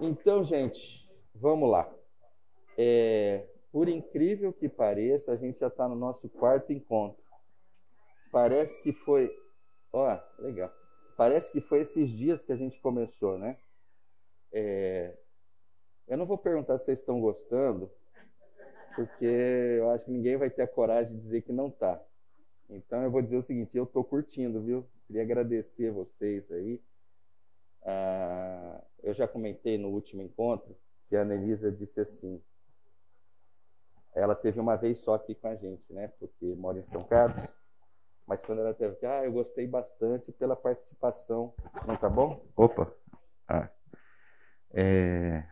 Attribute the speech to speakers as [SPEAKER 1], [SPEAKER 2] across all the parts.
[SPEAKER 1] Então, gente, vamos lá. É, por incrível que pareça, a gente já está no nosso quarto encontro. Parece que foi. Ó, legal. Parece que foi esses dias que a gente começou, né? É, eu não vou perguntar se vocês estão gostando, porque eu acho que ninguém vai ter a coragem de dizer que não está. Então eu vou dizer o seguinte: eu estou curtindo, viu? Queria agradecer vocês aí. Ah, eu já comentei no último encontro que a Anelisa disse assim. Ela teve uma vez só aqui com a gente, né? Porque mora em São Carlos. Mas quando ela teve ah, eu gostei bastante pela participação. Não tá bom? Opa! Ah. É...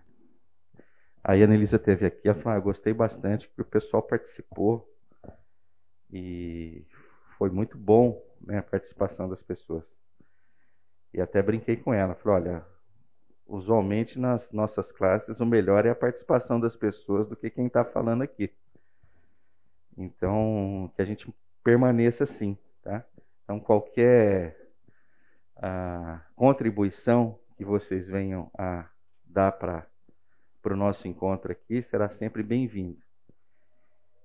[SPEAKER 1] Aí a Anelisa teve aqui, ela falou, ah, eu gostei bastante porque o pessoal participou. E foi muito bom né, a participação das pessoas. E até brinquei com ela, falei, olha, usualmente nas nossas classes o melhor é a participação das pessoas do que quem está falando aqui. Então, que a gente permaneça assim, tá? Então, qualquer a, ah, contribuição que vocês venham a dar para o nosso encontro aqui será sempre bem-vinda.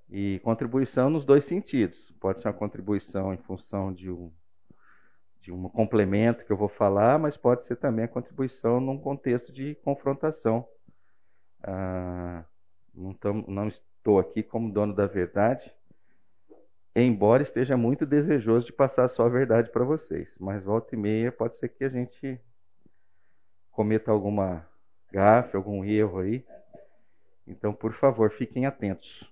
[SPEAKER 1] E contribuição nos dois sentidos. Pode ser uma contribuição em função de um, de um complemento que eu vou falar, mas pode ser também a contribuição num contexto de confrontação. Ah, não, não estou aqui como dono da verdade, embora esteja muito desejoso de passar só a verdade para vocês. Mas volta e meia pode ser que a gente cometa alguma gafe, algum erro aí. Então, por favor, fiquem atentos.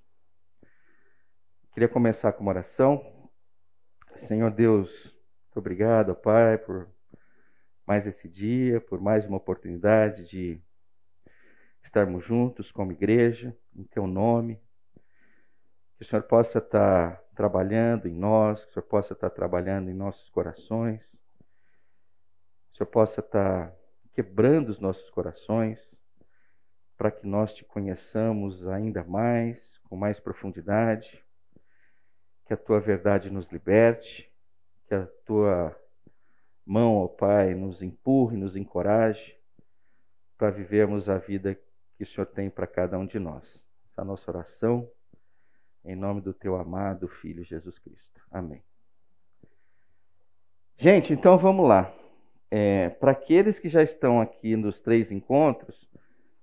[SPEAKER 1] Queria começar com uma oração. Senhor Deus, muito obrigado, Pai, por mais esse dia, por mais uma oportunidade de estarmos juntos como igreja, em Teu nome. Que o Senhor possa estar trabalhando em nós, que o Senhor possa estar trabalhando em nossos corações, que o Senhor possa estar quebrando os nossos corações, para que nós te conheçamos ainda mais, com mais profundidade. Que a tua verdade nos liberte, que a tua mão, ó Pai, nos empurre, nos encoraje para vivermos a vida que o Senhor tem para cada um de nós. Essa é a nossa oração, em nome do teu amado Filho Jesus Cristo. Amém. Gente, então vamos lá. É, para aqueles que já estão aqui nos três encontros,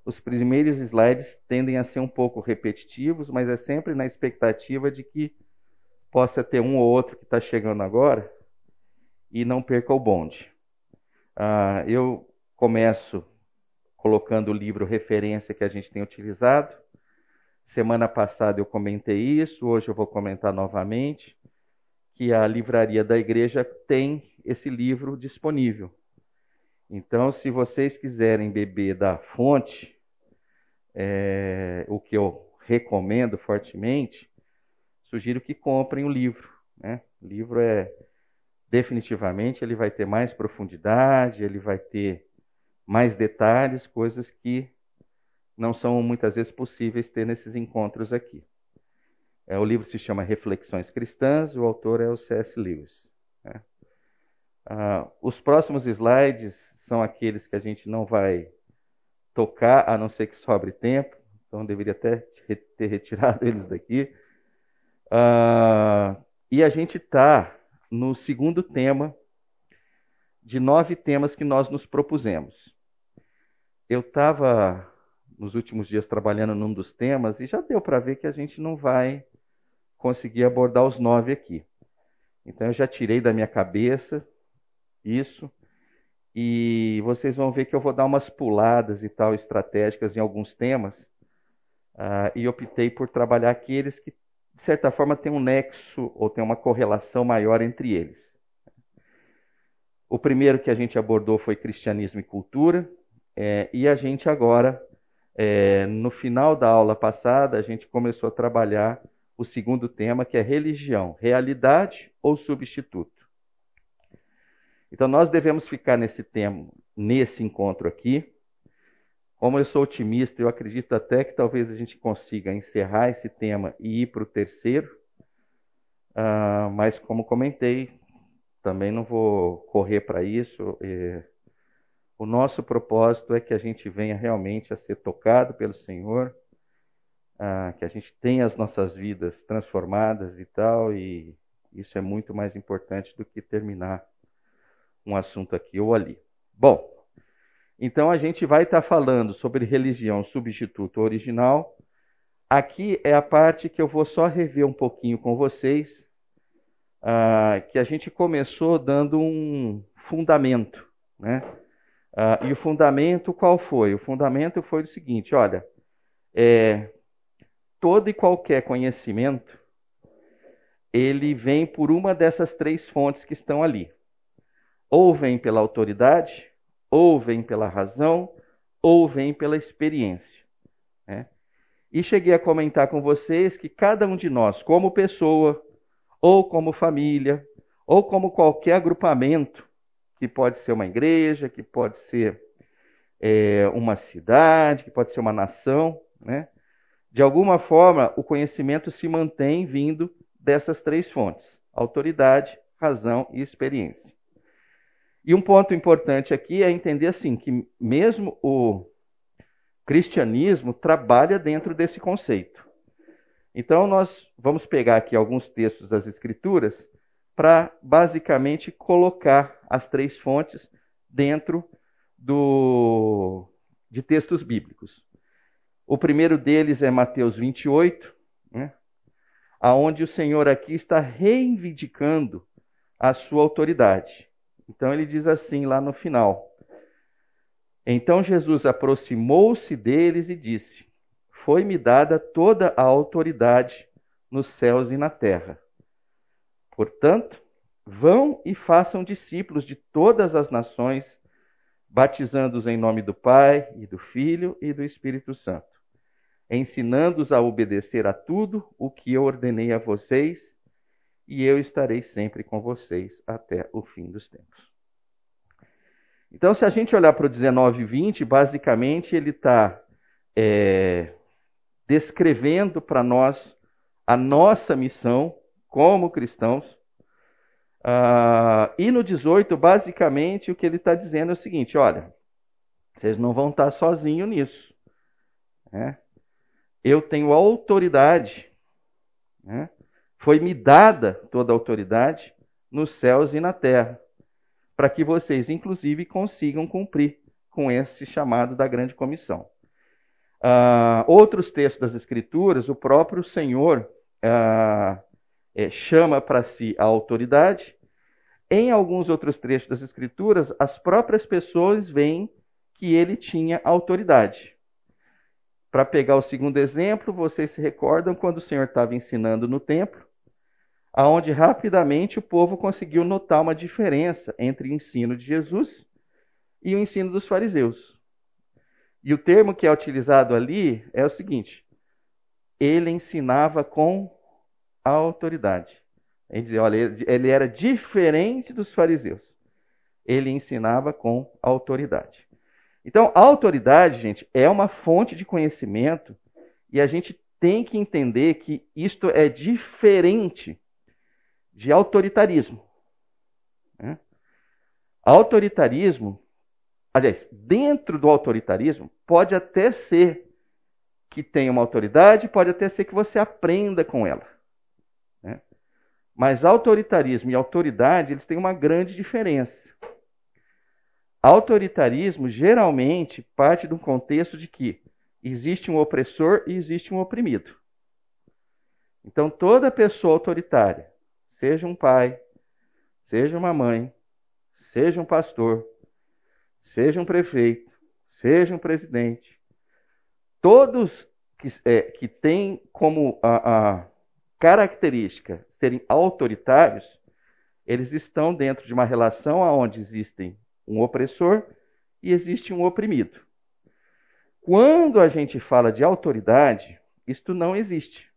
[SPEAKER 1] os primeiros slides tendem a ser um pouco repetitivos, mas é sempre na expectativa de que possa ter um ou outro que está chegando agora e não perca o bonde. Ah, eu começo colocando o livro referência que a gente tem utilizado. Semana passada eu comentei isso, hoje eu vou comentar novamente que a livraria da igreja tem esse livro disponível. Então, se vocês quiserem beber da fonte, é, o que eu recomendo fortemente, sugiro que comprem o livro. Né? O livro é definitivamente ele vai ter mais profundidade, ele vai ter mais detalhes, coisas que não são muitas vezes possíveis ter nesses encontros aqui. É, o livro se chama Reflexões Cristãs, o autor é o C.S. Lewis. Né? Ah, os próximos slides são aqueles que a gente não vai tocar, a não ser que sobre tempo, então deveria até ter retirado eles daqui. Uh, e a gente está no segundo tema de nove temas que nós nos propusemos. Eu estava nos últimos dias trabalhando num dos temas e já deu para ver que a gente não vai conseguir abordar os nove aqui. Então eu já tirei da minha cabeça isso e vocês vão ver que eu vou dar umas puladas e tal estratégicas em alguns temas uh, e optei por trabalhar aqueles que de certa forma, tem um nexo ou tem uma correlação maior entre eles. O primeiro que a gente abordou foi cristianismo e cultura, é, e a gente agora, é, no final da aula passada, a gente começou a trabalhar o segundo tema, que é religião, realidade ou substituto. Então, nós devemos ficar nesse tema, nesse encontro aqui, como eu sou otimista, eu acredito até que talvez a gente consiga encerrar esse tema e ir para o terceiro. Uh, mas, como comentei, também não vou correr para isso. O nosso propósito é que a gente venha realmente a ser tocado pelo Senhor, ah, que a gente tenha as nossas vidas transformadas e tal, e isso é muito mais importante do que terminar um assunto aqui ou ali. Bom, então a gente vai estar tá falando sobre religião substituto original. Aqui é a parte que eu vou só rever um pouquinho com vocês, ah, que a gente começou dando um fundamento, né? Ah, e o fundamento qual foi? O fundamento foi o seguinte: olha, é, todo e qualquer conhecimento ele vem por uma dessas três fontes que estão ali. Ou vem pela autoridade, ou vem pela razão, ou vem pela experiência. Né? E cheguei a comentar com vocês que cada um de nós, como pessoa, ou como família, ou como qualquer agrupamento, que pode ser uma igreja, que pode ser é, uma cidade, que pode ser uma nação, né? De alguma forma, o conhecimento se mantém vindo dessas três fontes: autoridade, razão e experiência. E um ponto importante aqui é entender assim que mesmo o cristianismo trabalha dentro desse conceito. Então nós vamos pegar aqui alguns textos das escrituras para basicamente colocar as três fontes dentro do, de textos bíblicos. O primeiro deles é Mateus 28, né, aonde o Senhor aqui está reivindicando a sua autoridade. Então ele diz assim lá no final: Então Jesus aproximou-se deles e disse: Foi-me dada toda a autoridade nos céus e na terra. Portanto, vão e façam discípulos de todas as nações, batizando-os em nome do Pai e do Filho e do Espírito Santo, ensinando-os a obedecer a tudo o que eu ordenei a vocês, e eu estarei sempre com vocês até o fim dos tempos. Então, se a gente olhar para o 19 e 20, basicamente ele está é, descrevendo para nós a nossa missão como cristãos. Uh, e no 18, basicamente, o que ele está dizendo é o seguinte: olha, vocês não vão estar sozinhos nisso. Né? Eu tenho autoridade, né? Foi-me dada toda a autoridade nos céus e na terra, para que vocês, inclusive, consigam cumprir com esse chamado da grande comissão. Uh, outros textos das Escrituras, o próprio Senhor uh, é, chama para si a autoridade. Em alguns outros trechos das Escrituras, as próprias pessoas veem que ele tinha autoridade. Para pegar o segundo exemplo, vocês se recordam quando o Senhor estava ensinando no templo, aonde rapidamente o povo conseguiu notar uma diferença entre o ensino de Jesus e o ensino dos fariseus. E o termo que é utilizado ali é o seguinte: ele ensinava com autoridade. Ele dizia, olha, ele era diferente dos fariseus. Ele ensinava com autoridade. Então, autoridade, gente, é uma fonte de conhecimento e a gente tem que entender que isto é diferente de autoritarismo. Né? Autoritarismo, aliás, dentro do autoritarismo, pode até ser que tenha uma autoridade, pode até ser que você aprenda com ela. Né? Mas autoritarismo e autoridade, eles têm uma grande diferença. Autoritarismo geralmente parte de um contexto de que existe um opressor e existe um oprimido. Então, toda pessoa autoritária, seja um pai, seja uma mãe, seja um pastor, seja um prefeito, seja um presidente, todos que, é, que têm como a, a característica serem autoritários, eles estão dentro de uma relação onde existem um opressor e existe um oprimido. Quando a gente fala de autoridade, isto não existe.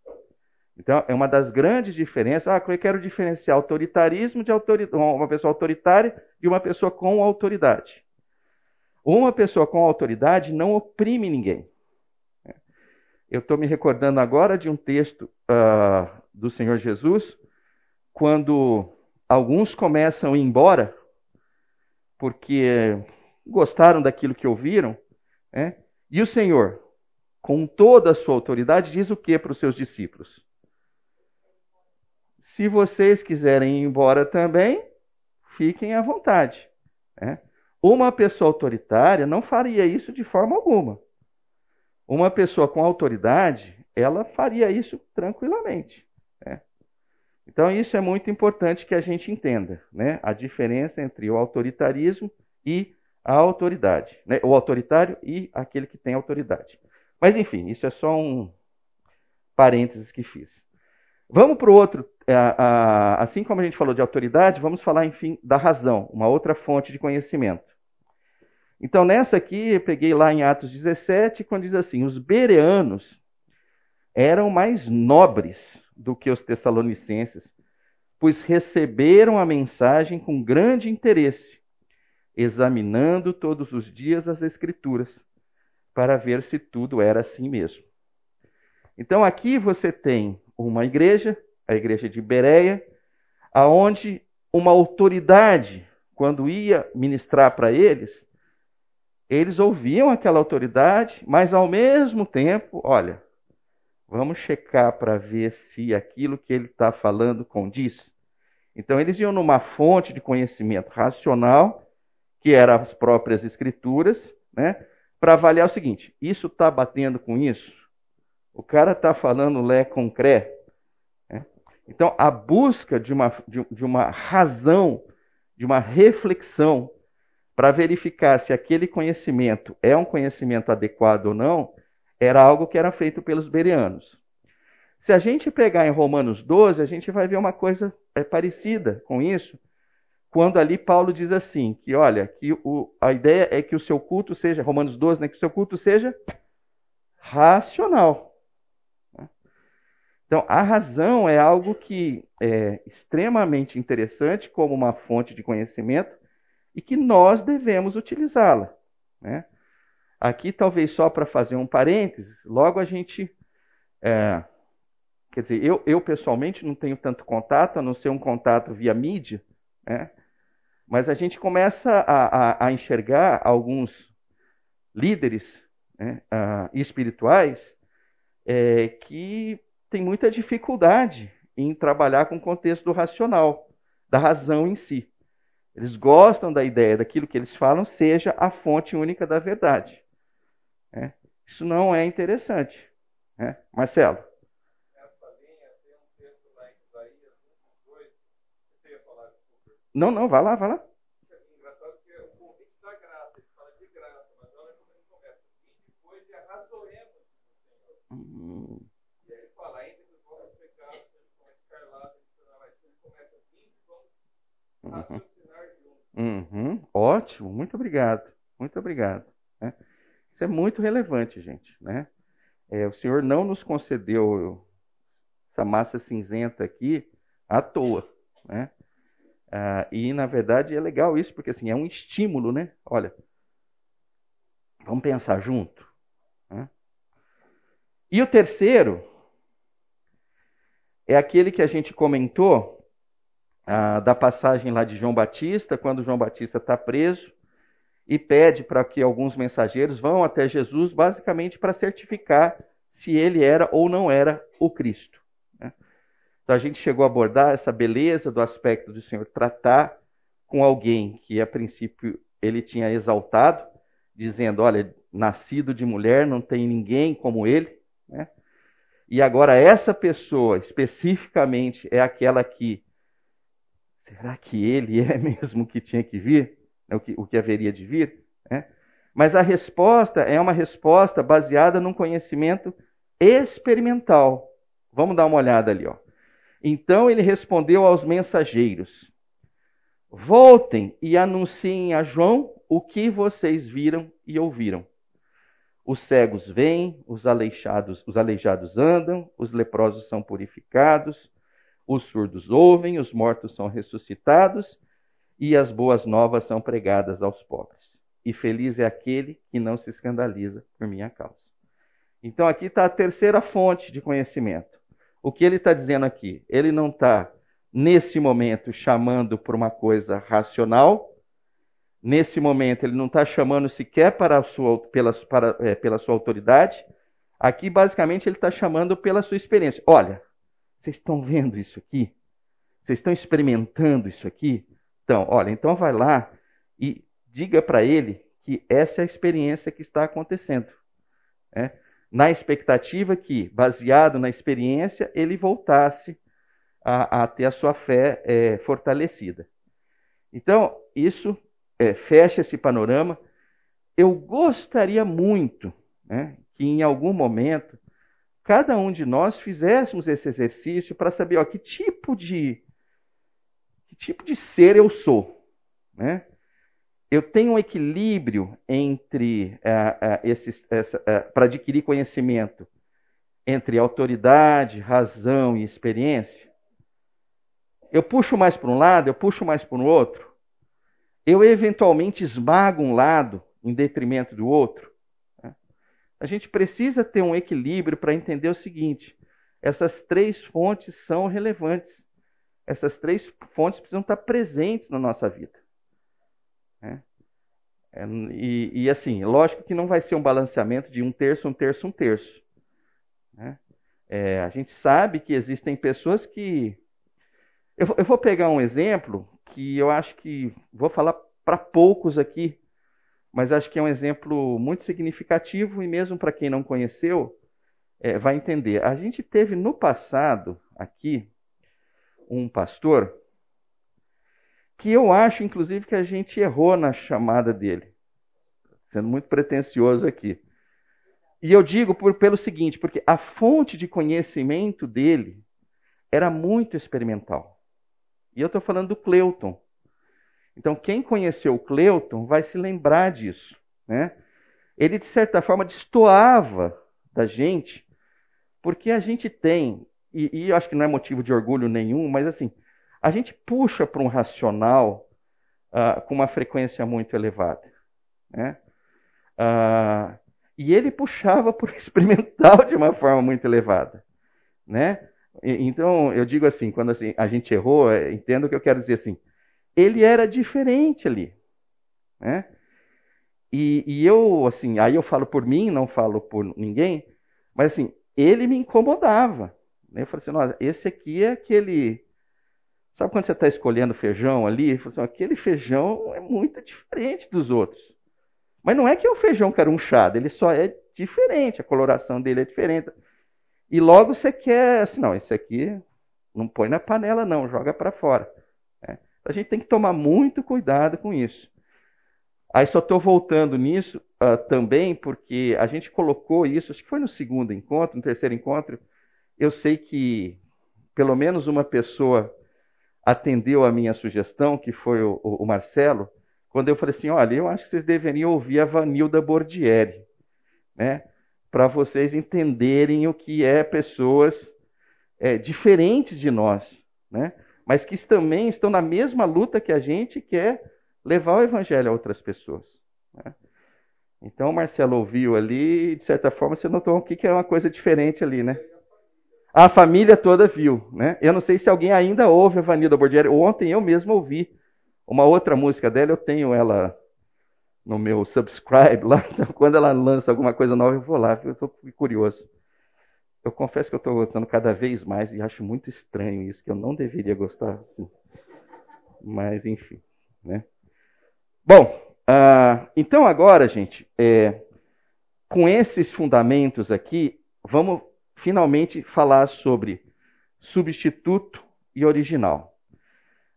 [SPEAKER 1] Então, é uma das grandes diferenças. Ah, eu quero diferenciar autoritarismo de uma pessoa autoritária de uma pessoa com autoridade. Uma pessoa com autoridade não oprime ninguém. Eu estou me recordando agora de um texto uh, do Senhor Jesus, quando alguns começam a ir embora, porque gostaram daquilo que ouviram. Né? E o Senhor, com toda a sua autoridade, diz o que para os seus discípulos? Se vocês quiserem ir embora também, fiquem à vontade. Né? Uma pessoa autoritária não faria isso de forma alguma. Uma pessoa com autoridade, ela faria isso tranquilamente. Né? Então, isso é muito importante que a gente entenda né? a diferença entre o autoritarismo e a autoridade. Né? O autoritário e aquele que tem autoridade. Mas, enfim, isso é só um parênteses que fiz. Vamos para o outro. É, assim como a gente falou de autoridade, vamos falar, enfim, da razão, uma outra fonte de conhecimento. Então, nessa aqui, eu peguei lá em Atos 17, quando diz assim: os bereanos eram mais nobres do que os tessalonicenses, pois receberam a mensagem com grande interesse, examinando todos os dias as Escrituras, para ver se tudo era assim mesmo. Então, aqui você tem uma igreja, a igreja de Bereia, aonde uma autoridade, quando ia ministrar para eles, eles ouviam aquela autoridade, mas ao mesmo tempo, olha, vamos checar para ver se aquilo que ele está falando condiz. Então eles iam numa fonte de conhecimento racional, que eram as próprias escrituras, né, para avaliar o seguinte: isso está batendo com isso? O cara está falando lé concreto. Né? Então a busca de uma, de, de uma razão, de uma reflexão para verificar se aquele conhecimento é um conhecimento adequado ou não, era algo que era feito pelos bereanos. Se a gente pegar em Romanos 12, a gente vai ver uma coisa é, parecida com isso, quando ali Paulo diz assim, que olha, que o, a ideia é que o seu culto seja, Romanos 12, né, que o seu culto seja racional. Então, a razão é algo que é extremamente interessante como uma fonte de conhecimento, e que nós devemos utilizá-la. Né? Aqui, talvez só para fazer um parênteses, logo a gente. É, quer dizer, eu, eu pessoalmente não tenho tanto contato, a não ser um contato via mídia, né? mas a gente começa a, a, a enxergar alguns líderes né, uh, espirituais é, que têm muita dificuldade em trabalhar com o contexto do racional, da razão em si. Eles gostam da ideia daquilo que eles falam seja a fonte única da verdade. É. Isso não é interessante. É. Marcelo. Não, não, vai lá, vai lá. Hum. E aí ele fala, entre os vossos pecados, como escarlata, começa assim, vamos uhum. Uhum, ótimo, muito obrigado, muito obrigado. Né? Isso é muito relevante, gente. Né? É, o Senhor não nos concedeu essa massa cinzenta aqui à toa. Né? Ah, e, na verdade, é legal isso, porque assim, é um estímulo, né? Olha, vamos pensar junto. Né? E o terceiro é aquele que a gente comentou ah, da passagem lá de João Batista, quando João Batista está preso e pede para que alguns mensageiros vão até Jesus, basicamente para certificar se ele era ou não era o Cristo. Né? Então a gente chegou a abordar essa beleza do aspecto do Senhor tratar com alguém que a princípio ele tinha exaltado, dizendo: Olha, nascido de mulher, não tem ninguém como ele. Né? E agora, essa pessoa especificamente é aquela que será que ele é mesmo o que tinha que vir? É o que, o que haveria de vir? É. Mas a resposta é uma resposta baseada num conhecimento experimental. Vamos dar uma olhada ali. Ó. Então ele respondeu aos mensageiros: Voltem e anunciem a João o que vocês viram e ouviram. Os cegos vêm, os aleijados, os aleijados andam, os leprosos são purificados, os surdos ouvem, os mortos são ressuscitados e as boas novas são pregadas aos pobres. E feliz é aquele que não se escandaliza por minha causa. Então aqui está a terceira fonte de conhecimento. O que ele está dizendo aqui? Ele não está, nesse momento, chamando por uma coisa racional, nesse momento, ele não está chamando sequer para sua, pela, para, é, pela sua autoridade. Aqui, basicamente, ele está chamando pela sua experiência. Olha, vocês estão vendo isso aqui? Vocês estão experimentando isso aqui? Então, olha, então vai lá e diga para ele que essa é a experiência que está acontecendo. Né? Na expectativa que, baseado na experiência, ele voltasse a, a ter a sua fé é, fortalecida. Então, isso é, fecha esse panorama. Eu gostaria muito né, que em algum momento cada um de nós fizéssemos esse exercício para saber ó, que tipo de que tipo de ser eu sou, né? Eu tenho um equilíbrio entre uh, esses uh, para adquirir conhecimento entre autoridade, razão e experiência. Eu puxo mais para um lado, eu puxo mais para o outro. Eu eventualmente esmago um lado em detrimento do outro. A gente precisa ter um equilíbrio para entender o seguinte: essas três fontes são relevantes. Essas três fontes precisam estar presentes na nossa vida. Né? É, e, e, assim, lógico que não vai ser um balanceamento de um terço, um terço, um terço. Né? É, a gente sabe que existem pessoas que eu, eu vou pegar um exemplo que eu acho que vou falar para poucos aqui, mas acho que é um exemplo muito significativo e mesmo para quem não conheceu é, vai entender. A gente teve no passado aqui um pastor que eu acho, inclusive, que a gente errou na chamada dele, sendo muito pretensioso aqui. E eu digo por, pelo seguinte, porque a fonte de conhecimento dele era muito experimental. E eu estou falando do Cleuton. Então, quem conheceu Cleuton vai se lembrar disso. Né? Ele, de certa forma, destoava da gente, porque a gente tem, e, e eu acho que não é motivo de orgulho nenhum, mas assim, a gente puxa para um racional uh, com uma frequência muito elevada. Né? Uh, e ele puxava o experimental de uma forma muito elevada. Né? Então, eu digo assim, quando assim, a gente errou, é, entendo o que eu quero dizer assim. Ele era diferente ali. Né? E, e, eu, assim, aí eu falo por mim, não falo por ninguém, mas assim, ele me incomodava. Né? Eu falei assim, nossa, esse aqui é aquele. Sabe quando você está escolhendo feijão ali? Eu falei assim, aquele feijão é muito diferente dos outros. Mas não é que é o feijão carunchado, ele só é diferente, a coloração dele é diferente. E logo você quer, assim, não, esse aqui não põe na panela, não, joga para fora. A gente tem que tomar muito cuidado com isso. Aí só estou voltando nisso uh, também porque a gente colocou isso, acho que foi no segundo encontro, no terceiro encontro. Eu sei que pelo menos uma pessoa atendeu a minha sugestão, que foi o, o, o Marcelo, quando eu falei assim: olha, eu acho que vocês deveriam ouvir a Vanilda Bordieri. Né? para vocês entenderem o que é pessoas é, diferentes de nós, né? Mas que também estão na mesma luta que a gente, que é levar o evangelho a outras pessoas. Né? Então, Marcelo ouviu ali, e de certa forma, você notou o que é uma coisa diferente ali, né? A família toda viu, né? Eu não sei se alguém ainda ouve a Vanilda Bordieri. Ontem eu mesmo ouvi uma outra música dela, eu tenho ela no meu subscribe lá. Então, quando ela lança alguma coisa nova, eu vou lá, eu estou curioso. Eu confesso que eu estou gostando cada vez mais e acho muito estranho isso, que eu não deveria gostar assim. Mas, enfim. Né? Bom, uh, então agora, gente, é, com esses fundamentos aqui, vamos finalmente falar sobre substituto e original.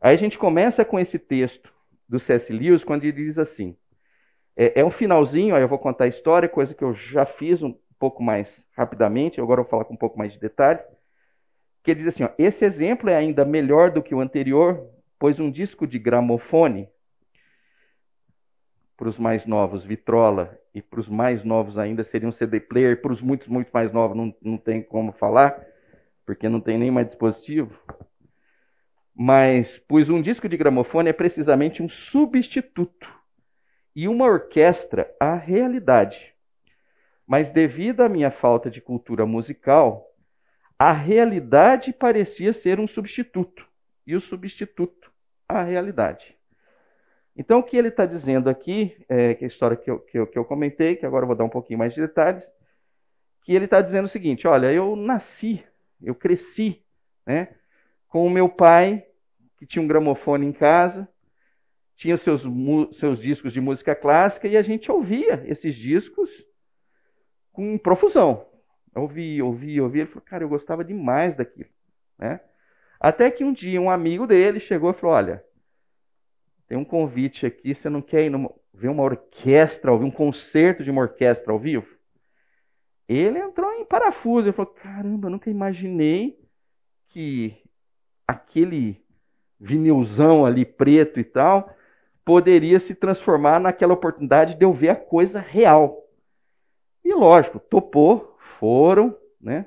[SPEAKER 1] Aí a gente começa com esse texto do C.S. Lewis, quando ele diz assim: é, é um finalzinho, aí eu vou contar a história, coisa que eu já fiz um pouco mais rapidamente, agora eu vou falar com um pouco mais de detalhe. Que diz assim: ó, esse exemplo é ainda melhor do que o anterior, pois um disco de gramofone, para os mais novos, vitrola, e para os mais novos ainda seria um CD player, para os muitos, muito mais novos não, não tem como falar, porque não tem nem mais dispositivo. Mas, pois um disco de gramofone é precisamente um substituto e uma orquestra a realidade. Mas devido à minha falta de cultura musical, a realidade parecia ser um substituto, e o substituto a realidade. Então, o que ele está dizendo aqui, é, que é a história que eu, que, eu, que eu comentei, que agora eu vou dar um pouquinho mais de detalhes, que ele está dizendo o seguinte: olha, eu nasci, eu cresci, né, com o meu pai, que tinha um gramofone em casa, tinha seus, seus discos de música clássica, e a gente ouvia esses discos com profusão. Ouvia, ouvia, ouvia. Ele falou, cara, eu gostava demais daquilo. Né? Até que um dia um amigo dele chegou e falou: Olha, tem um convite aqui, você não quer ir numa, ver uma orquestra, ouvir um concerto de uma orquestra ao vivo? Ele entrou em parafuso e falou: Caramba, eu nunca imaginei que aquele vinilzão ali preto e tal poderia se transformar naquela oportunidade de eu ver a coisa real. E lógico, topou, foram, né?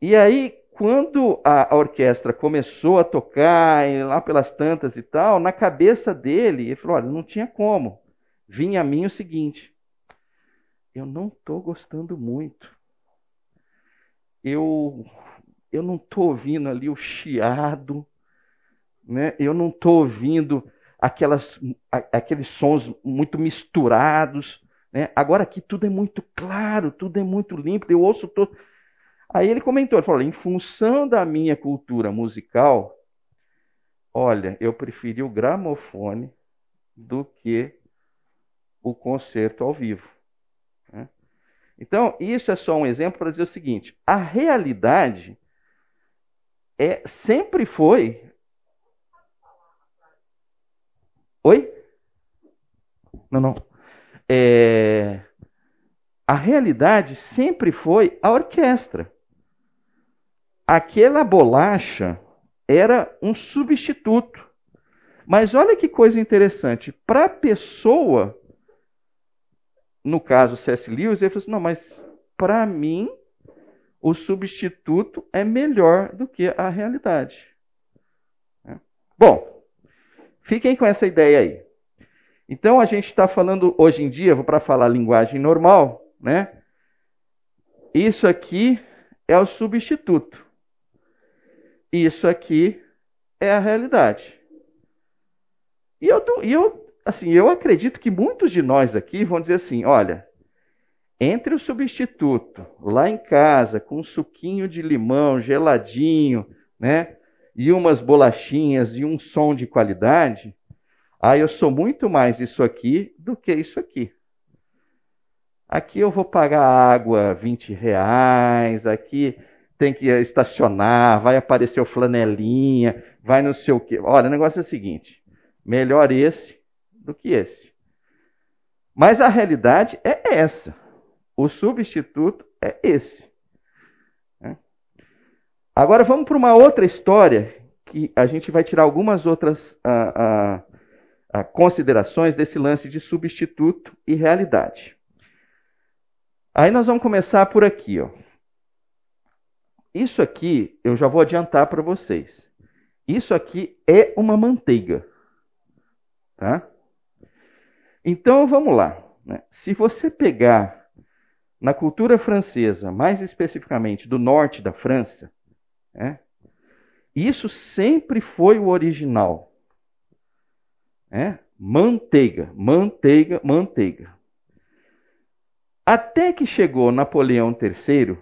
[SPEAKER 1] E aí quando a, orquestra começou a tocar, lá pelas tantas e tal, na cabeça dele, ele falou: olha, não tinha como. Vinha a mim o seguinte: eu não estou gostando muito. Eu, eu não estou ouvindo ali o chiado, né? eu não estou ouvindo aquelas, aqueles sons muito misturados. Né? Agora aqui tudo é muito claro, tudo é muito limpo, eu ouço todo. Aí ele comentou, ele falou, em função da minha cultura musical, olha, eu preferi o gramofone do que o concerto ao vivo. Né? Então, isso é só um exemplo para dizer o seguinte: a realidade é sempre foi. Oi? Não, não. É... A realidade sempre foi a orquestra aquela bolacha era um substituto. Mas olha que coisa interessante. Para a pessoa, no caso C.S. Lewis, ele falou assim: não, mas para mim, o substituto é melhor do que a realidade. É. Bom, fiquem com essa ideia aí. Então a gente está falando hoje em dia, vou para falar linguagem normal, né? Isso aqui é o substituto. Isso aqui é a realidade. E eu, eu, assim, eu acredito que muitos de nós aqui vão dizer assim: olha, entre o substituto lá em casa, com um suquinho de limão geladinho, né? E umas bolachinhas e um som de qualidade, aí eu sou muito mais isso aqui do que isso aqui. Aqui eu vou pagar água 20 reais, aqui tem que estacionar, vai aparecer o flanelinha, vai não sei o quê. Olha, o negócio é o seguinte: melhor esse do que esse. Mas a realidade é essa. O substituto é esse. Né? Agora vamos para uma outra história que a gente vai tirar algumas outras a, a, a considerações desse lance de substituto e realidade. Aí nós vamos começar por aqui, ó. Isso aqui eu já vou adiantar para vocês. Isso aqui é uma manteiga. Tá? Então vamos lá. Né? Se você pegar na cultura francesa, mais especificamente do norte da França, né? isso sempre foi o original. Né? Manteiga, manteiga, manteiga. Até que chegou Napoleão III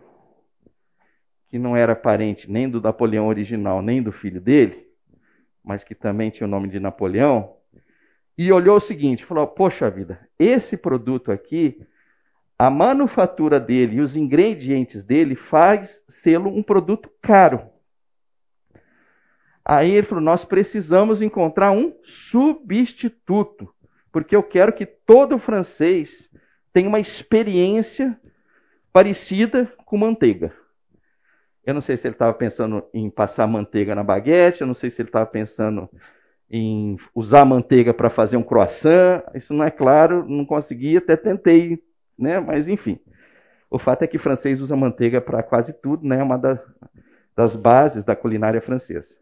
[SPEAKER 1] que não era parente nem do Napoleão original, nem do filho dele, mas que também tinha o nome de Napoleão, e olhou o seguinte, falou: "Poxa vida, esse produto aqui, a manufatura dele e os ingredientes dele faz sê-lo um produto caro. Aí ele falou: nós precisamos encontrar um substituto, porque eu quero que todo francês tenha uma experiência parecida com manteiga. Eu não sei se ele estava pensando em passar manteiga na baguete, eu não sei se ele estava pensando em usar manteiga para fazer um croissant. Isso não é claro, não consegui, até tentei, né? Mas enfim. O fato é que francês usa manteiga para quase tudo, né? É uma das, das bases da culinária francesa.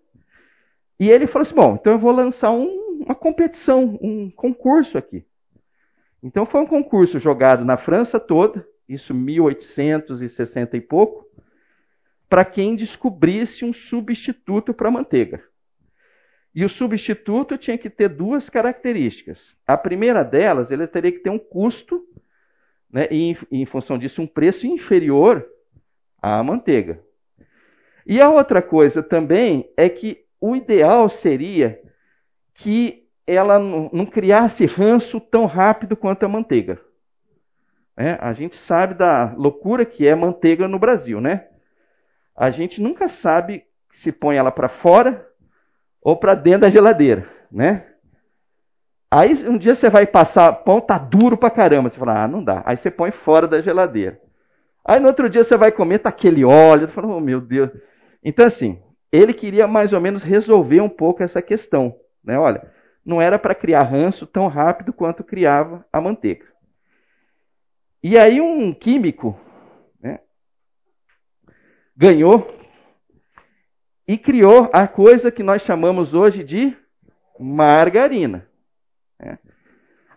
[SPEAKER 1] E ele falou assim: bom, então eu vou lançar um, uma competição, um concurso aqui. Então foi um concurso jogado na França toda, isso 1860 e pouco para quem descobrisse um substituto para a manteiga. E o substituto tinha que ter duas características. A primeira delas, ele teria que ter um custo, né, e em, em função disso, um preço inferior à manteiga. E a outra coisa também é que o ideal seria que ela não criasse ranço tão rápido quanto a manteiga. É, a gente sabe da loucura que é manteiga no Brasil, né? A gente nunca sabe se põe ela para fora ou para dentro da geladeira, né? Aí um dia você vai passar, pão tá duro pra caramba, você fala, ah, não dá. Aí você põe fora da geladeira. Aí no outro dia você vai comer, tá aquele óleo, você fala, oh meu Deus. Então assim, ele queria mais ou menos resolver um pouco essa questão, né? Olha, não era para criar ranço tão rápido quanto criava a manteiga. E aí um químico né, ganhou e criou a coisa que nós chamamos hoje de margarina. Né?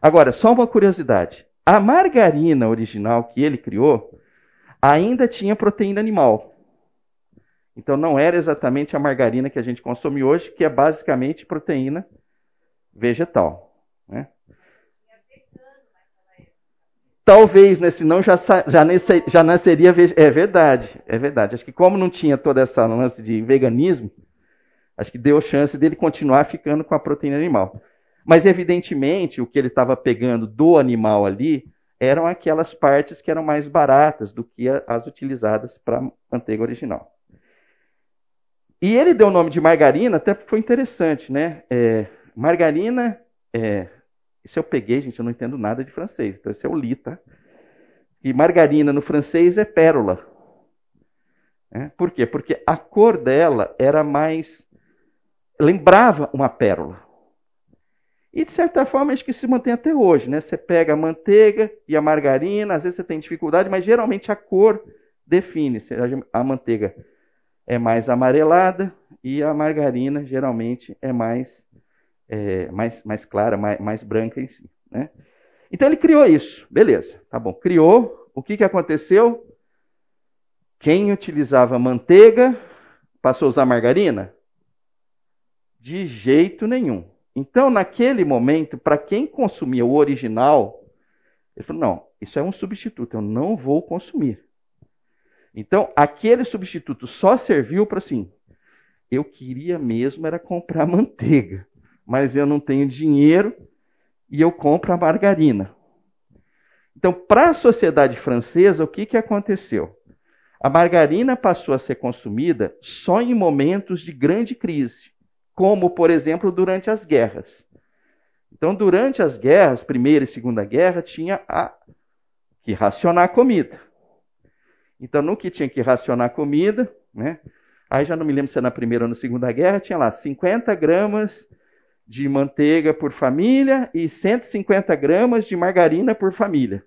[SPEAKER 1] Agora, só uma curiosidade: a margarina original que ele criou ainda tinha proteína animal. Então não era exatamente a margarina que a gente consome hoje, que é basicamente proteína vegetal. Né? Talvez, né? Senão já, já, já nasceria. É verdade, é verdade. Acho que como não tinha toda essa lance de veganismo, acho que deu chance dele continuar ficando com a proteína animal. Mas, evidentemente, o que ele estava pegando do animal ali eram aquelas partes que eram mais baratas do que as utilizadas para a manteiga original. E ele deu o nome de margarina, até porque foi interessante, né? É, margarina é, isso eu peguei, gente, eu não entendo nada de francês, então isso eu li, tá? E margarina no francês é pérola. É, por quê? Porque a cor dela era mais. lembrava uma pérola. E de certa forma acho que se mantém até hoje, né? Você pega a manteiga e a margarina, às vezes você tem dificuldade, mas geralmente a cor define. A manteiga é mais amarelada e a margarina geralmente é mais é, mais, mais clara, mais, mais branca em si. Né? Então ele criou isso, beleza, tá bom. Criou, o que, que aconteceu? Quem utilizava manteiga passou a usar margarina? De jeito nenhum. Então, naquele momento, para quem consumia o original, ele falou: não, isso é um substituto, eu não vou consumir. Então, aquele substituto só serviu para assim: eu queria mesmo era comprar manteiga mas eu não tenho dinheiro e eu compro a margarina. Então, para a sociedade francesa, o que, que aconteceu? A margarina passou a ser consumida só em momentos de grande crise, como, por exemplo, durante as guerras. Então, durante as guerras, Primeira e Segunda Guerra, tinha a... que racionar comida. Então, no que tinha que racionar comida, né? aí já não me lembro se era na Primeira ou na Segunda Guerra, tinha lá 50 gramas de manteiga por família e 150 gramas de margarina por família.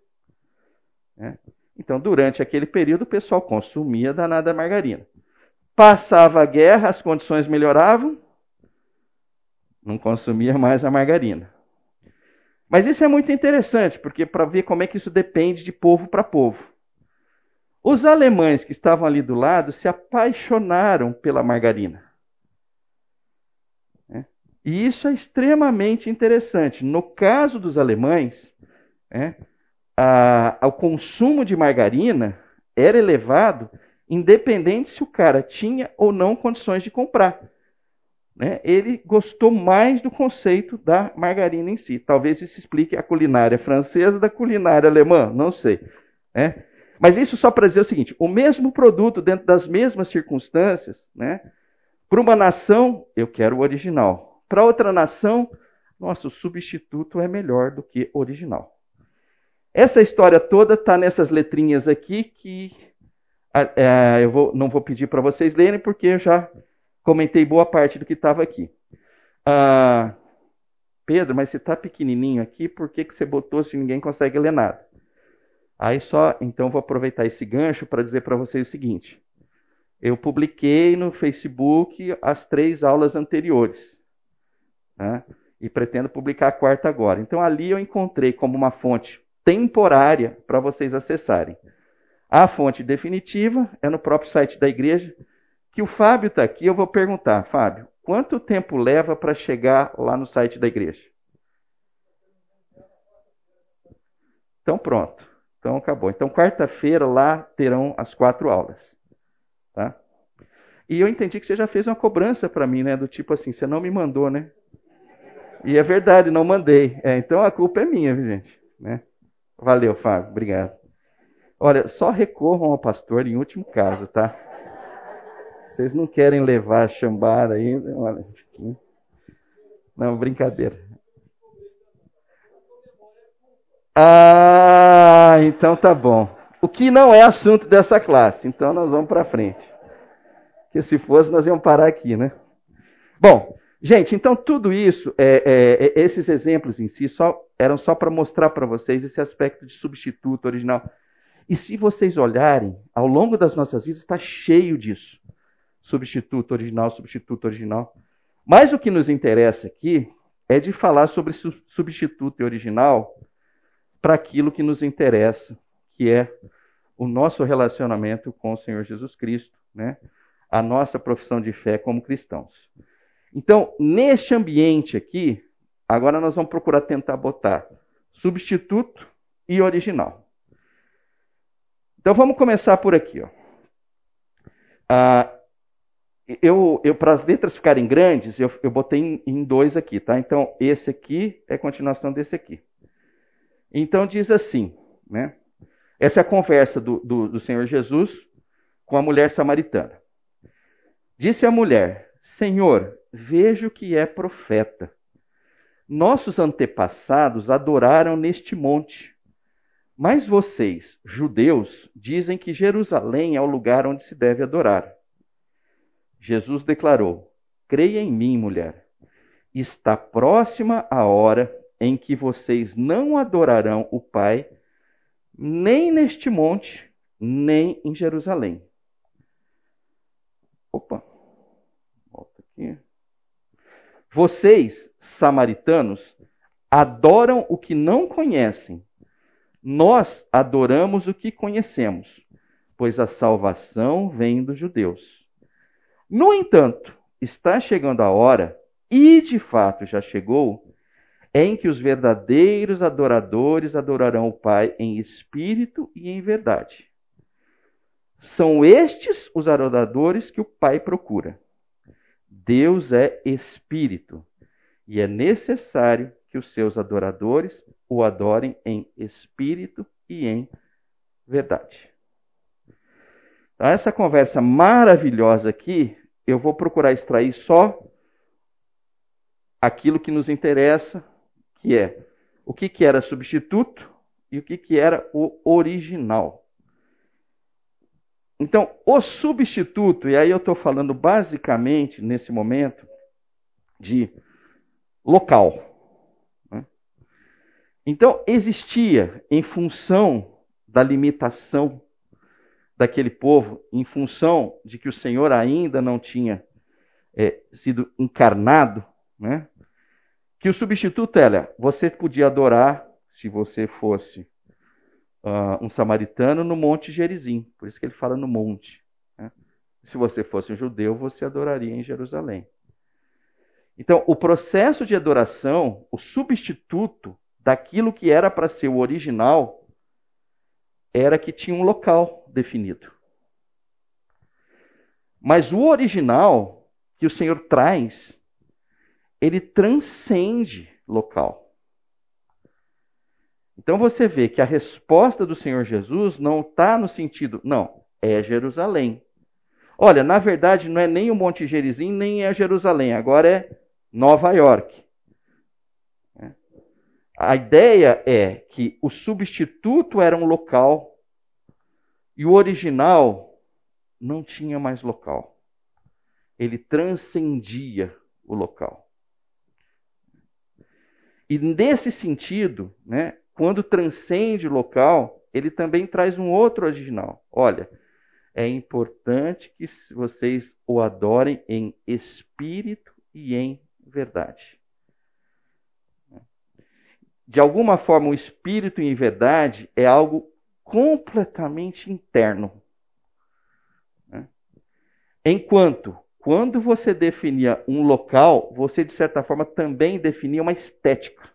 [SPEAKER 1] É. Então, durante aquele período, o pessoal consumia danada margarina. Passava a guerra, as condições melhoravam, não consumia mais a margarina. Mas isso é muito interessante, porque para ver como é que isso depende de povo para povo. Os alemães que estavam ali do lado se apaixonaram pela margarina. E isso é extremamente interessante. No caso dos alemães, é, a, o consumo de margarina era elevado, independente se o cara tinha ou não condições de comprar. Né? Ele gostou mais do conceito da margarina em si. Talvez isso explique a culinária francesa da culinária alemã, não sei. Né? Mas isso só para dizer o seguinte: o mesmo produto, dentro das mesmas circunstâncias, né? para uma nação, eu quero o original. Para outra nação, nosso substituto é melhor do que original. Essa história toda está nessas letrinhas aqui que é, eu vou, não vou pedir para vocês lerem, porque eu já comentei boa parte do que estava aqui. Ah, Pedro, mas você está pequenininho aqui, por que, que você botou se ninguém consegue ler nada? Aí só, então vou aproveitar esse gancho para dizer para vocês o seguinte. Eu publiquei no Facebook as três aulas anteriores né? e pretendo publicar a quarta agora. Então ali eu encontrei como uma fonte temporária para vocês acessarem. A fonte definitiva é no próprio site da igreja, que o Fábio está aqui. Eu vou perguntar, Fábio, Quanto tempo leva para chegar lá no site da igreja? Então pronto. Então acabou. Então quarta-feira lá terão as quatro aulas. Tá? E eu entendi que você já fez uma cobrança para mim, né? Do tipo assim, você não me mandou, né? E é verdade, não mandei. É, então a culpa é minha, gente. Né? Valeu, Fábio. Obrigado. Olha, só recorram ao pastor em último caso, tá? Vocês não querem levar a chambada aí? Olha. Não, brincadeira. Ah, então tá bom. O que não é assunto dessa classe, então nós vamos para frente. Que se fosse, nós íamos parar aqui, né? Bom, gente, então tudo isso, é, é, é esses exemplos em si, só, eram só para mostrar para vocês esse aspecto de substituto original. E se vocês olharem, ao longo das nossas vidas está cheio disso. Substituto original, substituto original. Mas o que nos interessa aqui é de falar sobre substituto e original para aquilo que nos interessa, que é o nosso relacionamento com o Senhor Jesus Cristo, né? a nossa profissão de fé como cristãos. Então, neste ambiente aqui, agora nós vamos procurar tentar botar substituto e original. Então vamos começar por aqui. Ó. Ah, eu, eu para as letras ficarem grandes, eu, eu botei em, em dois aqui, tá? Então esse aqui é continuação desse aqui. Então diz assim, né? Essa é a conversa do, do, do Senhor Jesus com a mulher samaritana. Disse a mulher: Senhor, vejo que é profeta. Nossos antepassados adoraram neste monte. Mas vocês, judeus, dizem que Jerusalém é o lugar onde se deve adorar. Jesus declarou: Creia em mim, mulher. Está próxima a hora em que vocês não adorarão o Pai, nem neste monte, nem em Jerusalém. Opa, volta aqui. Vocês, samaritanos, adoram o que não conhecem. Nós adoramos o que conhecemos, pois a salvação vem dos judeus. No entanto, está chegando a hora, e de fato já chegou, em que os verdadeiros adoradores adorarão o Pai em espírito e em verdade. São estes os adoradores que o Pai procura. Deus é espírito e é necessário que os seus adoradores o adorem em espírito e em verdade. Então, essa conversa maravilhosa aqui, eu vou procurar extrair só aquilo que nos interessa que é o que, que era substituto e o que, que era o original. Então, o substituto, e aí eu estou falando basicamente nesse momento de local. Né? Então, existia, em função da limitação daquele povo, em função de que o Senhor ainda não tinha é, sido encarnado, né? Que o substituto era, você podia adorar, se você fosse uh, um samaritano, no Monte Gerizim. Por isso que ele fala no monte. Né? Se você fosse um judeu, você adoraria em Jerusalém. Então, o processo de adoração, o substituto daquilo que era para ser o original, era que tinha um local definido. Mas o original que o Senhor traz ele transcende local. Então você vê que a resposta do Senhor Jesus não está no sentido, não, é Jerusalém. Olha, na verdade não é nem o Monte Gerizim, nem é Jerusalém, agora é Nova York. É. A ideia é que o substituto era um local e o original não tinha mais local. Ele transcendia o local. E nesse sentido, né, quando transcende o local, ele também traz um outro original. Olha, é importante que vocês o adorem em espírito e em verdade. De alguma forma, o espírito em verdade é algo completamente interno. Né? Enquanto quando você definia um local, você de certa forma também definia uma estética.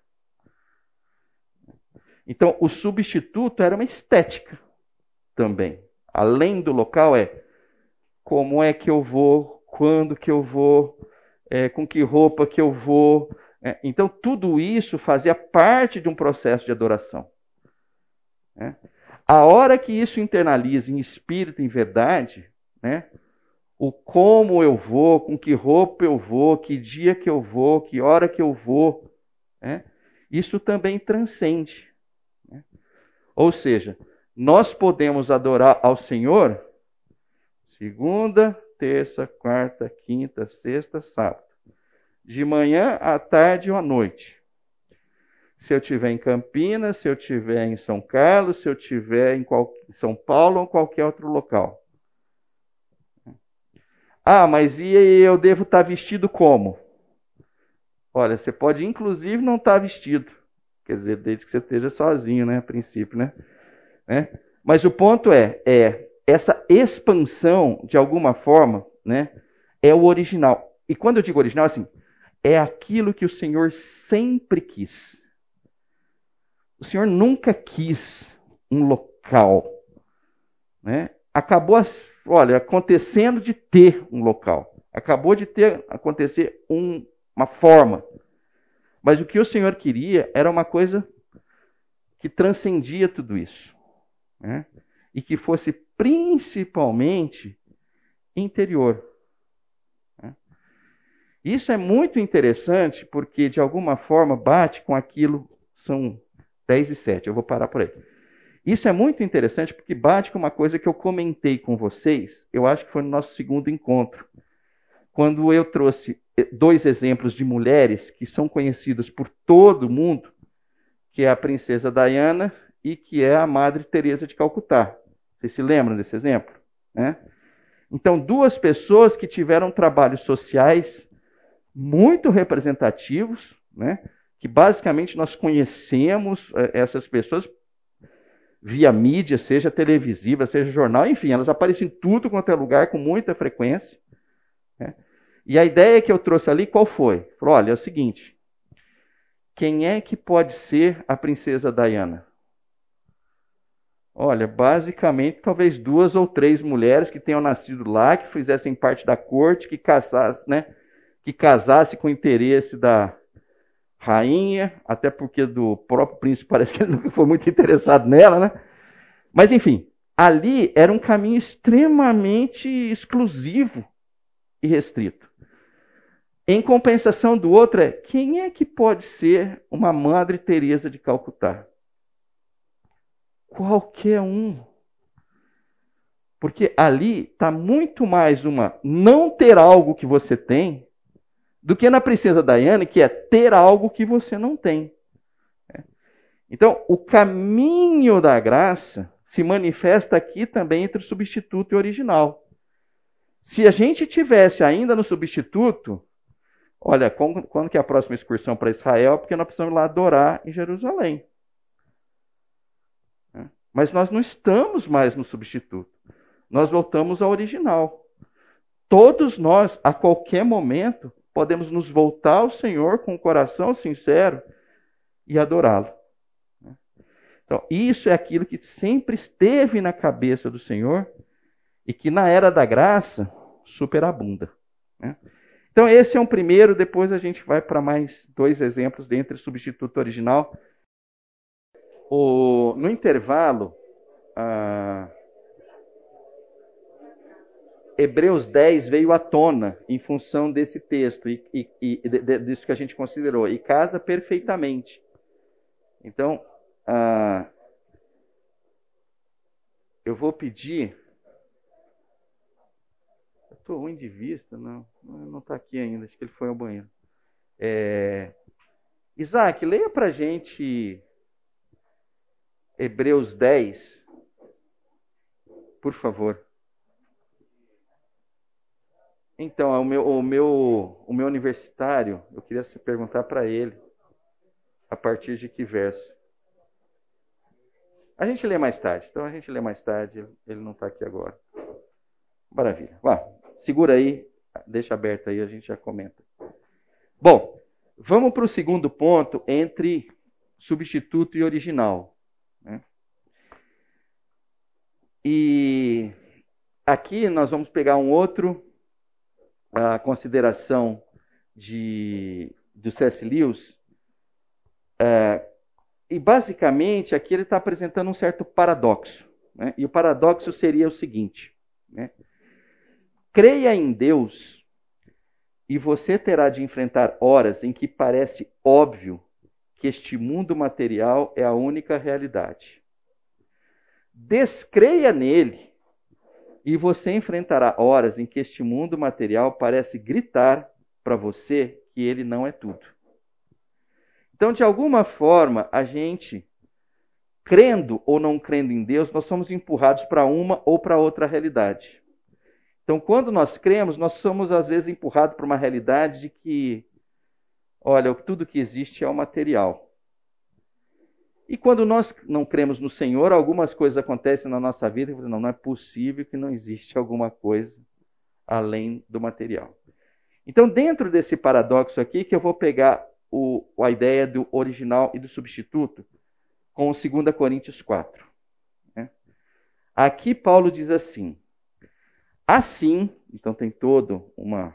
[SPEAKER 1] Então, o substituto era uma estética também. Além do local, é como é que eu vou, quando que eu vou, é, com que roupa que eu vou. É, então, tudo isso fazia parte de um processo de adoração. É. A hora que isso internaliza em espírito, em verdade, né, o como eu vou, com que roupa eu vou, que dia que eu vou, que hora que eu vou, né, isso também transcende. Né. Ou seja, nós podemos adorar ao Senhor segunda, terça, quarta, quinta, sexta, sábado. De manhã à tarde ou à noite. Se eu estiver em Campinas, se eu estiver em São Carlos, se eu estiver em São Paulo ou qualquer outro local. Ah, mas e eu devo estar vestido como? Olha, você pode inclusive não estar vestido. Quer dizer, desde que você esteja sozinho, né? A princípio, né? né? Mas o ponto é, é essa expansão, de alguma forma, né? É o original. E quando eu digo original, assim, é aquilo que o Senhor sempre quis. O Senhor nunca quis um local. Né? Acabou, olha, acontecendo de ter um local. Acabou de ter acontecer um, uma forma. Mas o que o Senhor queria era uma coisa que transcendia tudo isso. Né? E que fosse principalmente interior. Né? Isso é muito interessante porque, de alguma forma, bate com aquilo. São 10 e 7, eu vou parar por aí. Isso é muito interessante porque bate com uma coisa que eu comentei com vocês, eu acho que foi no nosso segundo encontro, quando eu trouxe dois exemplos de mulheres que são conhecidas por todo mundo, que é a princesa Diana e que é a Madre Teresa de Calcutá. Vocês se lembram desse exemplo? Né? Então, duas pessoas que tiveram trabalhos sociais muito representativos, né? que basicamente nós conhecemos eh, essas pessoas via mídia, seja televisiva, seja jornal, enfim, elas aparecem em tudo quanto é lugar com muita frequência. Né? E a ideia que eu trouxe ali, qual foi? Falou, olha, é o seguinte, quem é que pode ser a princesa Diana? Olha, basicamente, talvez duas ou três mulheres que tenham nascido lá, que fizessem parte da corte, que casasse, né, que casasse com o interesse da, rainha, até porque do próprio príncipe parece que ele nunca foi muito interessado nela, né? Mas enfim, ali era um caminho extremamente exclusivo e restrito. Em compensação do outro é quem é que pode ser uma Madre Teresa de Calcutá? Qualquer um. Porque ali está muito mais uma não ter algo que você tem do que na princesa Diane, que é ter algo que você não tem. Então, o caminho da graça se manifesta aqui também entre o substituto e o original. Se a gente tivesse ainda no substituto, olha, quando, quando que é a próxima excursão para Israel? Porque nós precisamos lá adorar em Jerusalém. Mas nós não estamos mais no substituto. Nós voltamos ao original. Todos nós, a qualquer momento, podemos nos voltar ao Senhor com o um coração sincero e adorá-lo. Então, isso é aquilo que sempre esteve na cabeça do Senhor e que na era da graça superabunda. Né? Então, esse é um primeiro, depois a gente vai para mais dois exemplos dentre substituto original. O, no intervalo, ah, Hebreus 10 veio à tona em função desse texto e, e, e disso que a gente considerou, e casa perfeitamente. Então, ah, eu vou pedir. Estou ruim de vista, não. Não está aqui ainda, acho que ele foi ao banheiro. É, Isaac, leia para gente Hebreus 10, por favor. Então, o meu, o meu, o meu universitário, eu queria se perguntar para ele a partir de que verso. A gente lê mais tarde, então a gente lê mais tarde, ele não está aqui agora. Maravilha. Vá, segura aí deixa aberto aí, a gente já comenta. Bom, vamos para o segundo ponto entre substituto e original. Né? E aqui nós vamos pegar um outro a consideração de, do C.S. Lewis. É, e basicamente aqui ele está apresentando um certo paradoxo. Né? E o paradoxo seria o seguinte: né? creia em Deus e você terá de enfrentar horas em que parece óbvio que este mundo material é a única realidade. Descreia nele e você enfrentará horas em que este mundo material parece gritar para você que ele não é tudo. Então, de alguma forma, a gente, crendo ou não crendo em Deus, nós somos empurrados para uma ou para outra realidade. Então, quando nós cremos, nós somos às vezes empurrados para uma realidade de que, olha, tudo que existe é o material. E quando nós não cremos no Senhor, algumas coisas acontecem na nossa vida e não, não é possível que não existe alguma coisa além do material. Então, dentro desse paradoxo aqui, que eu vou pegar o, a ideia do original e do substituto com o 2 Coríntios 4. Né? Aqui Paulo diz assim: assim, então tem toda uma,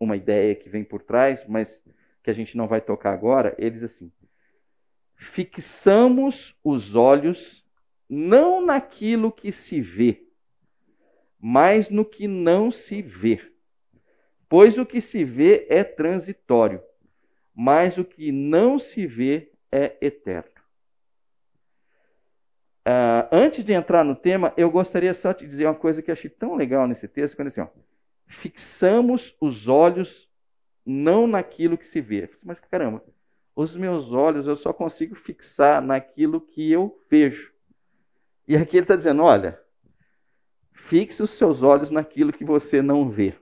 [SPEAKER 1] uma ideia que vem por trás, mas que a gente não vai tocar agora. Ele diz assim: fixamos os olhos não naquilo que se vê, mas no que não se vê. Pois o que se vê é transitório, mas o que não se vê é eterno. Uh, antes de entrar no tema, eu gostaria só de dizer uma coisa que achei tão legal nesse texto, quando assim, ó, fixamos os olhos não naquilo que se vê. Mas caramba, os meus olhos eu só consigo fixar naquilo que eu vejo. E aqui ele está dizendo: olha, fixe os seus olhos naquilo que você não vê.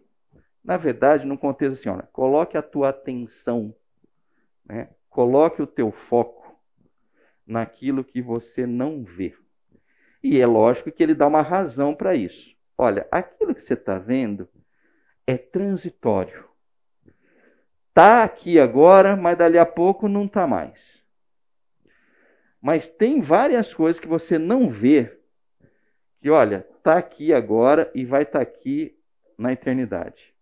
[SPEAKER 1] Na verdade, no contexto assim, olha, coloque a tua atenção, né? coloque o teu foco naquilo que você não vê. E é lógico que ele dá uma razão para isso. Olha, aquilo que você está vendo é transitório. Está aqui agora, mas dali a pouco não está mais. Mas tem várias coisas que você não vê, que olha, está aqui agora e vai estar tá aqui na eternidade.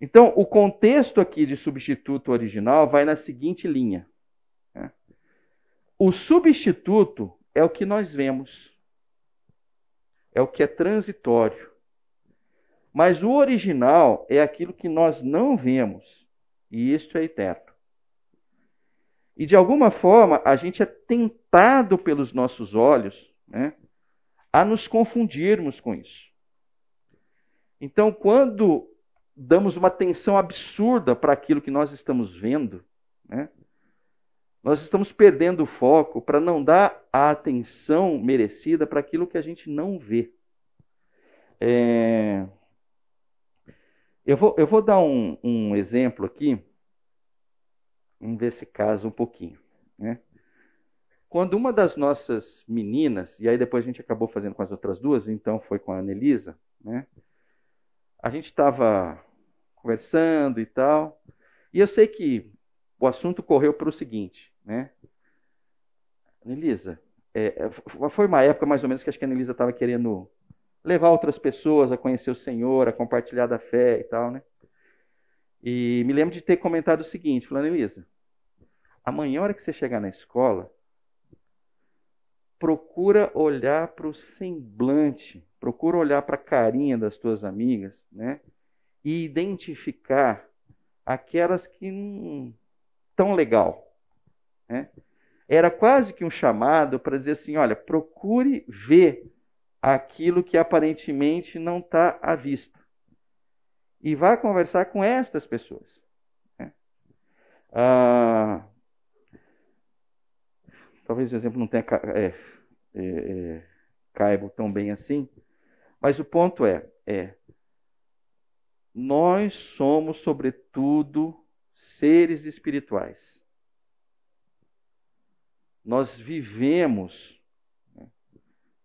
[SPEAKER 1] Então, o contexto aqui de substituto original vai na seguinte linha. O substituto é o que nós vemos, é o que é transitório. Mas o original é aquilo que nós não vemos, e isto é eterno. E de alguma forma, a gente é tentado pelos nossos olhos né, a nos confundirmos com isso. Então, quando damos uma atenção absurda para aquilo que nós estamos vendo, né, nós estamos perdendo o foco para não dar a atenção merecida para aquilo que a gente não vê. É... Eu vou, eu vou dar um, um exemplo aqui. Vamos ver se casa um pouquinho. Né? Quando uma das nossas meninas, e aí depois a gente acabou fazendo com as outras duas, então foi com a Anelisa, né? a gente estava conversando e tal, e eu sei que o assunto correu para o seguinte, né? Anelisa, é, é foi uma época mais ou menos que acho que a Anelisa estava querendo levar outras pessoas a conhecer o Senhor, a compartilhar da fé e tal, né? E me lembro de ter comentado o seguinte, falando, Elisa, amanhã, hora que você chegar na escola, procura olhar para o semblante, procura olhar para a carinha das tuas amigas, né? E identificar aquelas que não tão legal, né? Era quase que um chamado para dizer assim, olha, procure ver aquilo que aparentemente não está à vista. E vá conversar com estas pessoas. Né? Ah, talvez o exemplo não tenha é, é, é, tão bem assim, mas o ponto é, é nós somos, sobretudo, seres espirituais. Nós vivemos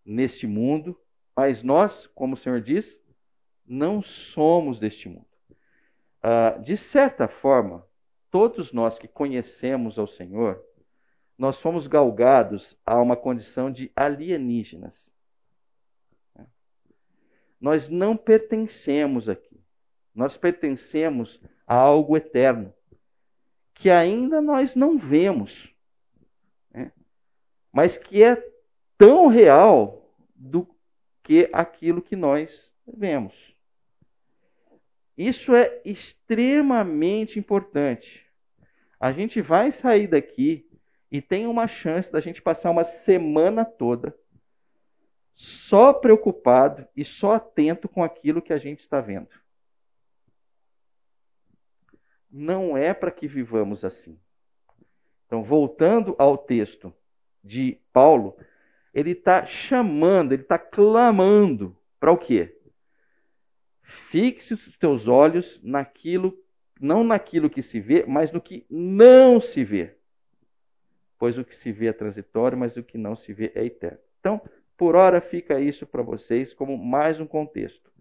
[SPEAKER 1] neste mundo, mas nós, como o Senhor diz, não somos deste mundo. Uh, de certa forma, todos nós que conhecemos ao Senhor, nós fomos galgados a uma condição de alienígenas. Nós não pertencemos aqui. Nós pertencemos a algo eterno, que ainda nós não vemos, né? mas que é tão real do que aquilo que nós vemos. Isso é extremamente importante. A gente vai sair daqui e tem uma chance da gente passar uma semana toda só preocupado e só atento com aquilo que a gente está vendo. Não é para que vivamos assim. Então, voltando ao texto de Paulo, ele está chamando, ele está clamando para o quê? Fixe os teus olhos naquilo, não naquilo que se vê, mas no que não se vê. Pois o que se vê é transitório, mas o que não se vê é eterno. Então, por hora fica isso para vocês como mais um contexto.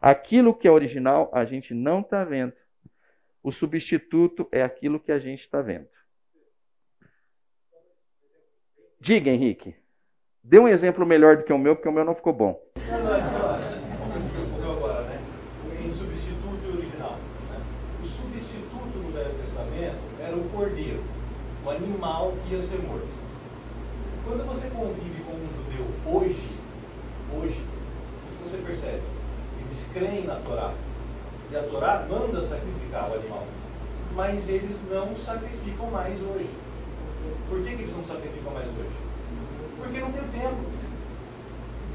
[SPEAKER 1] Aquilo que é original a gente não está vendo. O substituto é aquilo que a gente está vendo. Diga, Henrique. Dê um exemplo melhor do que o meu, porque o meu não ficou bom. Não, não, é só,
[SPEAKER 2] agora, né? Em substituto original. Né? O substituto no Velho Testamento era o cordeiro, o animal que ia ser morto. Quando você convive com um judeu hoje, hoje, o que você percebe? Eles creem na Torá. E a Torá manda sacrificar o animal. Mas eles não sacrificam mais hoje. Por que, que eles não sacrificam mais hoje? Porque não tem tempo.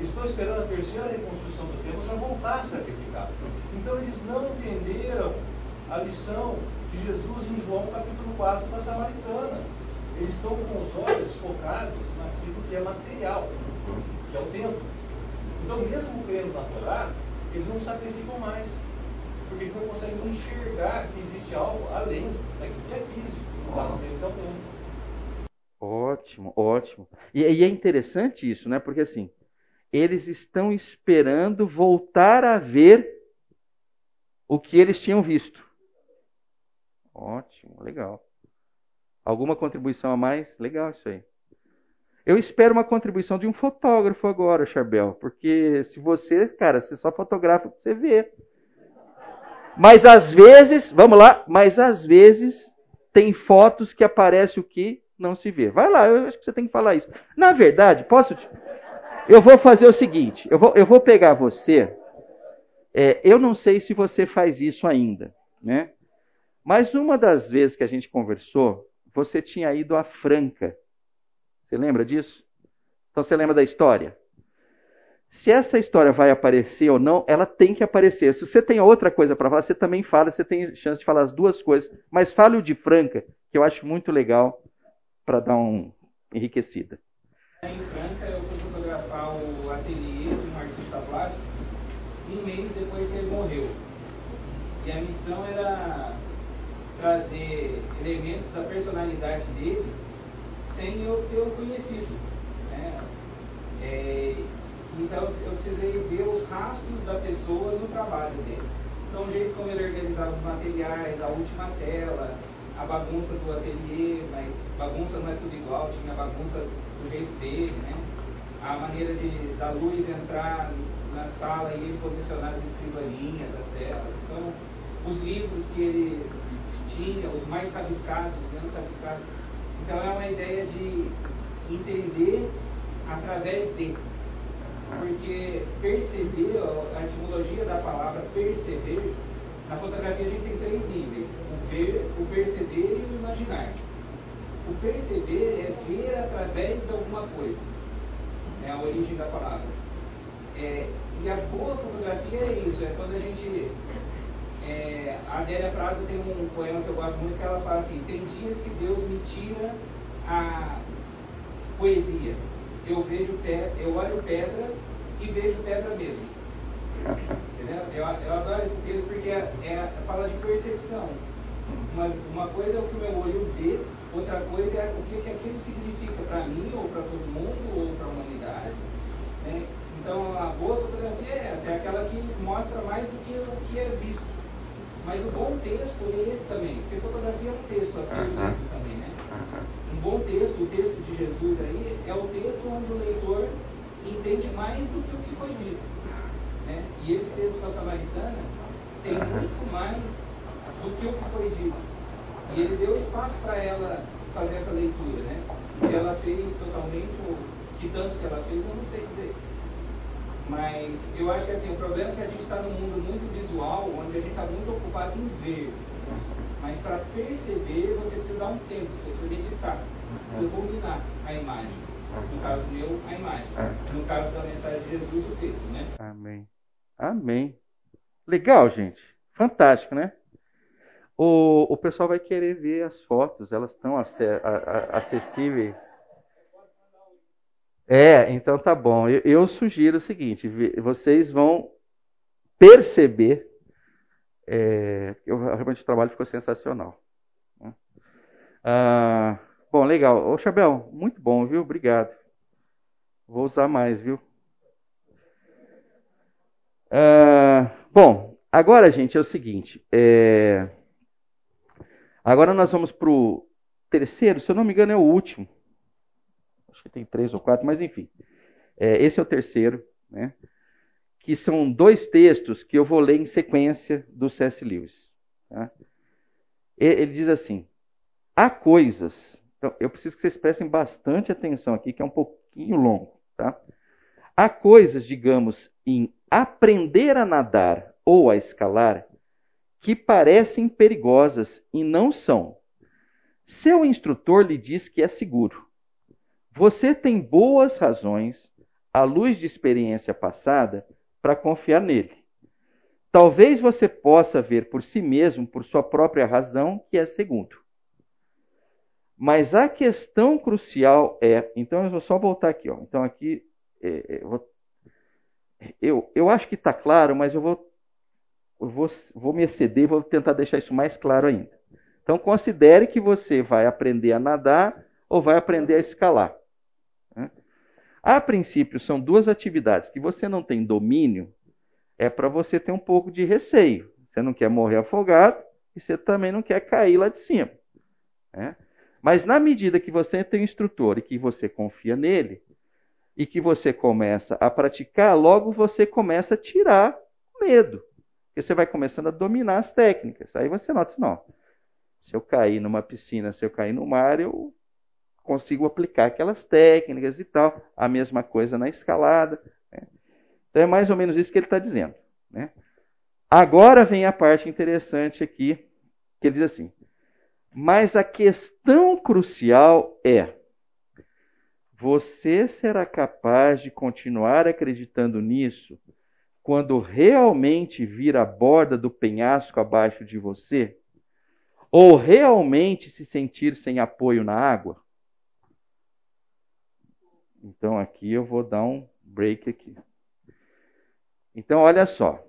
[SPEAKER 2] Estão esperando a terceira reconstrução do templo para voltar a sacrificar. Então eles não entenderam a lição de Jesus em João capítulo 4 para a Samaritana. Eles estão com os olhos focados naquilo que é material, que é o templo. Então, mesmo crendo na Torá, eles não sacrificam mais. Porque eles não conseguem enxergar que existe algo além daquilo que é físico. No caso deles é o templo.
[SPEAKER 1] Ótimo, ótimo. E, e, é interessante isso, né? Porque assim, eles estão esperando voltar a ver o que eles tinham visto. Ótimo, legal. Alguma contribuição a mais? Legal isso aí. Eu espero uma contribuição de um fotógrafo agora, Charbel, porque se você, cara, você só fotografa o que você vê. Mas às vezes, vamos lá, mas às vezes tem fotos que aparece o que não se vê. Vai lá, eu acho que você tem que falar isso. Na verdade, posso. Te... Eu vou fazer o seguinte: eu vou, eu vou pegar você. É, eu não sei se você faz isso ainda, né? Mas uma das vezes que a gente conversou, você tinha ido a Franca. Você lembra disso? Então você lembra da história? Se essa história vai aparecer ou não, ela tem que aparecer. Se você tem outra coisa para falar, você também fala, você tem chance de falar as duas coisas. Mas fale o de Franca, que eu acho muito legal para dar um enriquecida.
[SPEAKER 3] Em Franca, eu fui fotografar o ateliê de um artista plástico um mês depois que ele morreu. E a missão era trazer elementos da personalidade dele sem eu ter o conhecido. Né? É, então eu precisei ver os rastros da pessoa no trabalho dele. Então o jeito como ele organizava os materiais, a última tela, a bagunça do ateliê, mas bagunça não é tudo igual, tinha bagunça do jeito dele, né? A maneira de da luz entrar na sala e ele posicionar as escrivaninhas, as telas. Então, os livros que ele tinha, os mais rabiscados, os menos rabiscados. Então é uma ideia de entender através de. Porque perceber, a etimologia da palavra perceber, na fotografia a gente tem três níveis ver, o perceber e o imaginar. O perceber é ver através de alguma coisa. É a origem da palavra. É, e a boa fotografia é isso, é quando a gente. É, a Adélia Prado tem um poema que eu gosto muito que ela fala assim, tem dias que Deus me tira a poesia. Eu vejo pedra, eu olho pedra e vejo pedra mesmo. Eu, eu adoro esse texto porque é, é, fala de percepção. Uma, uma coisa é o que o meu olho vê, outra coisa é o que, que aquilo significa para mim, ou para todo mundo, ou para a humanidade. Né? Então, a boa fotografia é essa é aquela que mostra mais do que o que é visto. Mas o bom texto é esse também, porque fotografia é um texto a ser uh -huh. lido também, né? Uh -huh. Um bom texto, o texto de Jesus aí, é o texto onde o leitor entende mais do que o que foi dito. Né? E esse texto da Samaritana tem muito mais do que o que foi dito. E ele deu espaço para ela fazer essa leitura, né? Se ela fez totalmente o que tanto que ela fez, eu não sei dizer. Mas eu acho que assim, o problema é que a gente está num mundo muito visual, onde a gente está muito ocupado em ver. Mas para perceber, você precisa dar um tempo, você precisa meditar, precisa combinar a imagem. No caso meu, a imagem. No caso da mensagem de Jesus, o texto, né?
[SPEAKER 1] Amém. Amém. Legal, gente. Fantástico, né? O, o pessoal vai querer ver as fotos, elas estão acessíveis é, então tá bom. Eu, eu, sugiro o seguinte: vocês vão perceber. É, eu, realmente o trabalho ficou sensacional. Né? Ah, bom, legal. Ô, Chabel, muito bom, viu? Obrigado. Vou usar mais, viu? Ah, bom, agora, gente, é o seguinte. É, agora nós vamos para o terceiro, se eu não me engano, é o último acho que tem três ou quatro, mas enfim. É, esse é o terceiro, né? que são dois textos que eu vou ler em sequência do C.S. Lewis. Tá? Ele diz assim: há coisas. Então, eu preciso que vocês prestem bastante atenção aqui, que é um pouquinho longo. Tá? Há coisas, digamos, em aprender a nadar ou a escalar que parecem perigosas e não são. Seu instrutor lhe diz que é seguro. Você tem boas razões, à luz de experiência passada, para confiar nele. Talvez você possa ver por si mesmo, por sua própria razão, que é segundo. Mas a questão crucial é. Então, eu vou só voltar aqui. Ó. Então, aqui. É, é vou, eu, eu acho que está claro, mas eu vou, eu vou, vou me exceder e vou tentar deixar isso mais claro ainda. Então, considere que você vai aprender a nadar ou vai aprender a escalar. A princípio, são duas atividades que você não tem domínio, é para você ter um pouco de receio. Você não quer morrer afogado e você também não quer cair lá de cima. Né? Mas na medida que você tem um instrutor e que você confia nele, e que você começa a praticar, logo você começa a tirar o medo. Porque você vai começando a dominar as técnicas. Aí você nota, não, se eu cair numa piscina, se eu cair no mar, eu consigo aplicar aquelas técnicas e tal. A mesma coisa na escalada. Né? Então é mais ou menos isso que ele está dizendo. Né? Agora vem a parte interessante aqui, que ele diz assim: mas a questão crucial é: você será capaz de continuar acreditando nisso quando realmente vir a borda do penhasco abaixo de você? Ou realmente se sentir sem apoio na água? Então aqui eu vou dar um break aqui. Então olha só.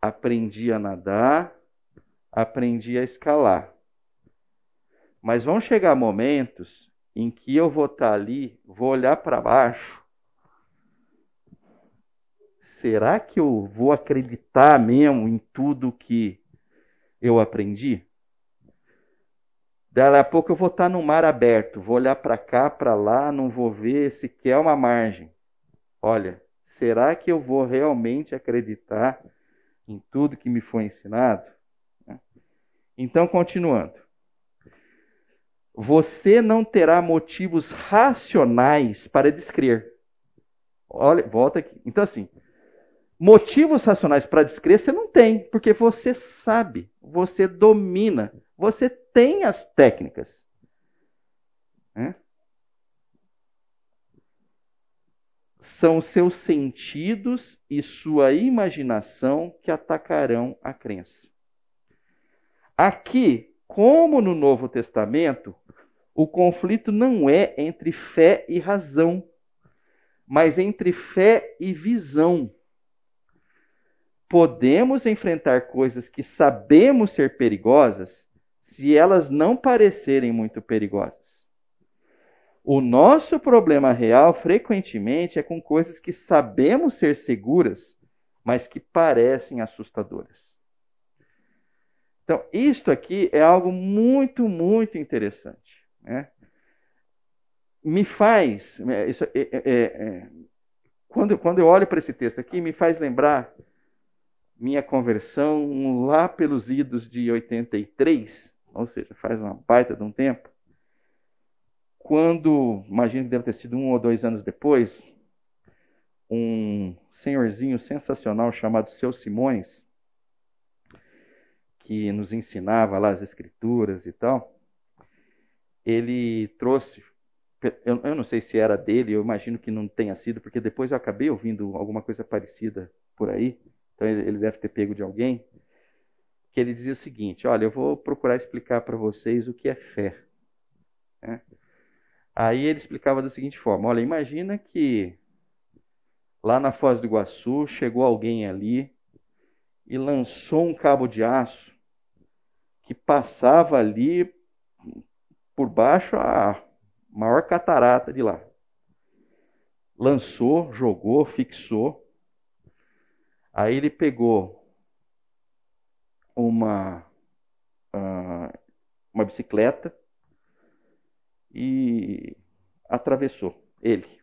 [SPEAKER 1] Aprendi a nadar, aprendi a escalar. Mas vão chegar momentos em que eu vou estar ali, vou olhar para baixo. Será que eu vou acreditar mesmo em tudo que eu aprendi? Daí a pouco eu vou estar no mar aberto, vou olhar para cá, para lá, não vou ver sequer uma margem. Olha, será que eu vou realmente acreditar em tudo que me foi ensinado? Então, continuando. Você não terá motivos racionais para descrer. Olha, volta aqui. Então, assim, motivos racionais para descrer você não tem, porque você sabe, você domina, você tem as técnicas. Né? São seus sentidos e sua imaginação que atacarão a crença. Aqui, como no Novo Testamento, o conflito não é entre fé e razão, mas entre fé e visão. Podemos enfrentar coisas que sabemos ser perigosas se elas não parecerem muito perigosas. O nosso problema real, frequentemente, é com coisas que sabemos ser seguras, mas que parecem assustadoras. Então, isto aqui é algo muito, muito interessante. Né? Me faz, é, isso, é, é, é, quando, quando eu olho para esse texto aqui, me faz lembrar minha conversão lá pelos idos de 83, ou seja, faz uma baita de um tempo, quando, imagino que deve ter sido um ou dois anos depois, um senhorzinho sensacional chamado Seu Simões, que nos ensinava lá as escrituras e tal, ele trouxe, eu, eu não sei se era dele, eu imagino que não tenha sido, porque depois eu acabei ouvindo alguma coisa parecida por aí, então ele, ele deve ter pego de alguém, que ele dizia o seguinte: olha, eu vou procurar explicar para vocês o que é fé. Né? Aí ele explicava da seguinte forma: olha, imagina que lá na Foz do Iguaçu chegou alguém ali e lançou um cabo de aço que passava ali por baixo a maior catarata de lá. Lançou, jogou, fixou. Aí ele pegou uma, uh, uma bicicleta e atravessou ele.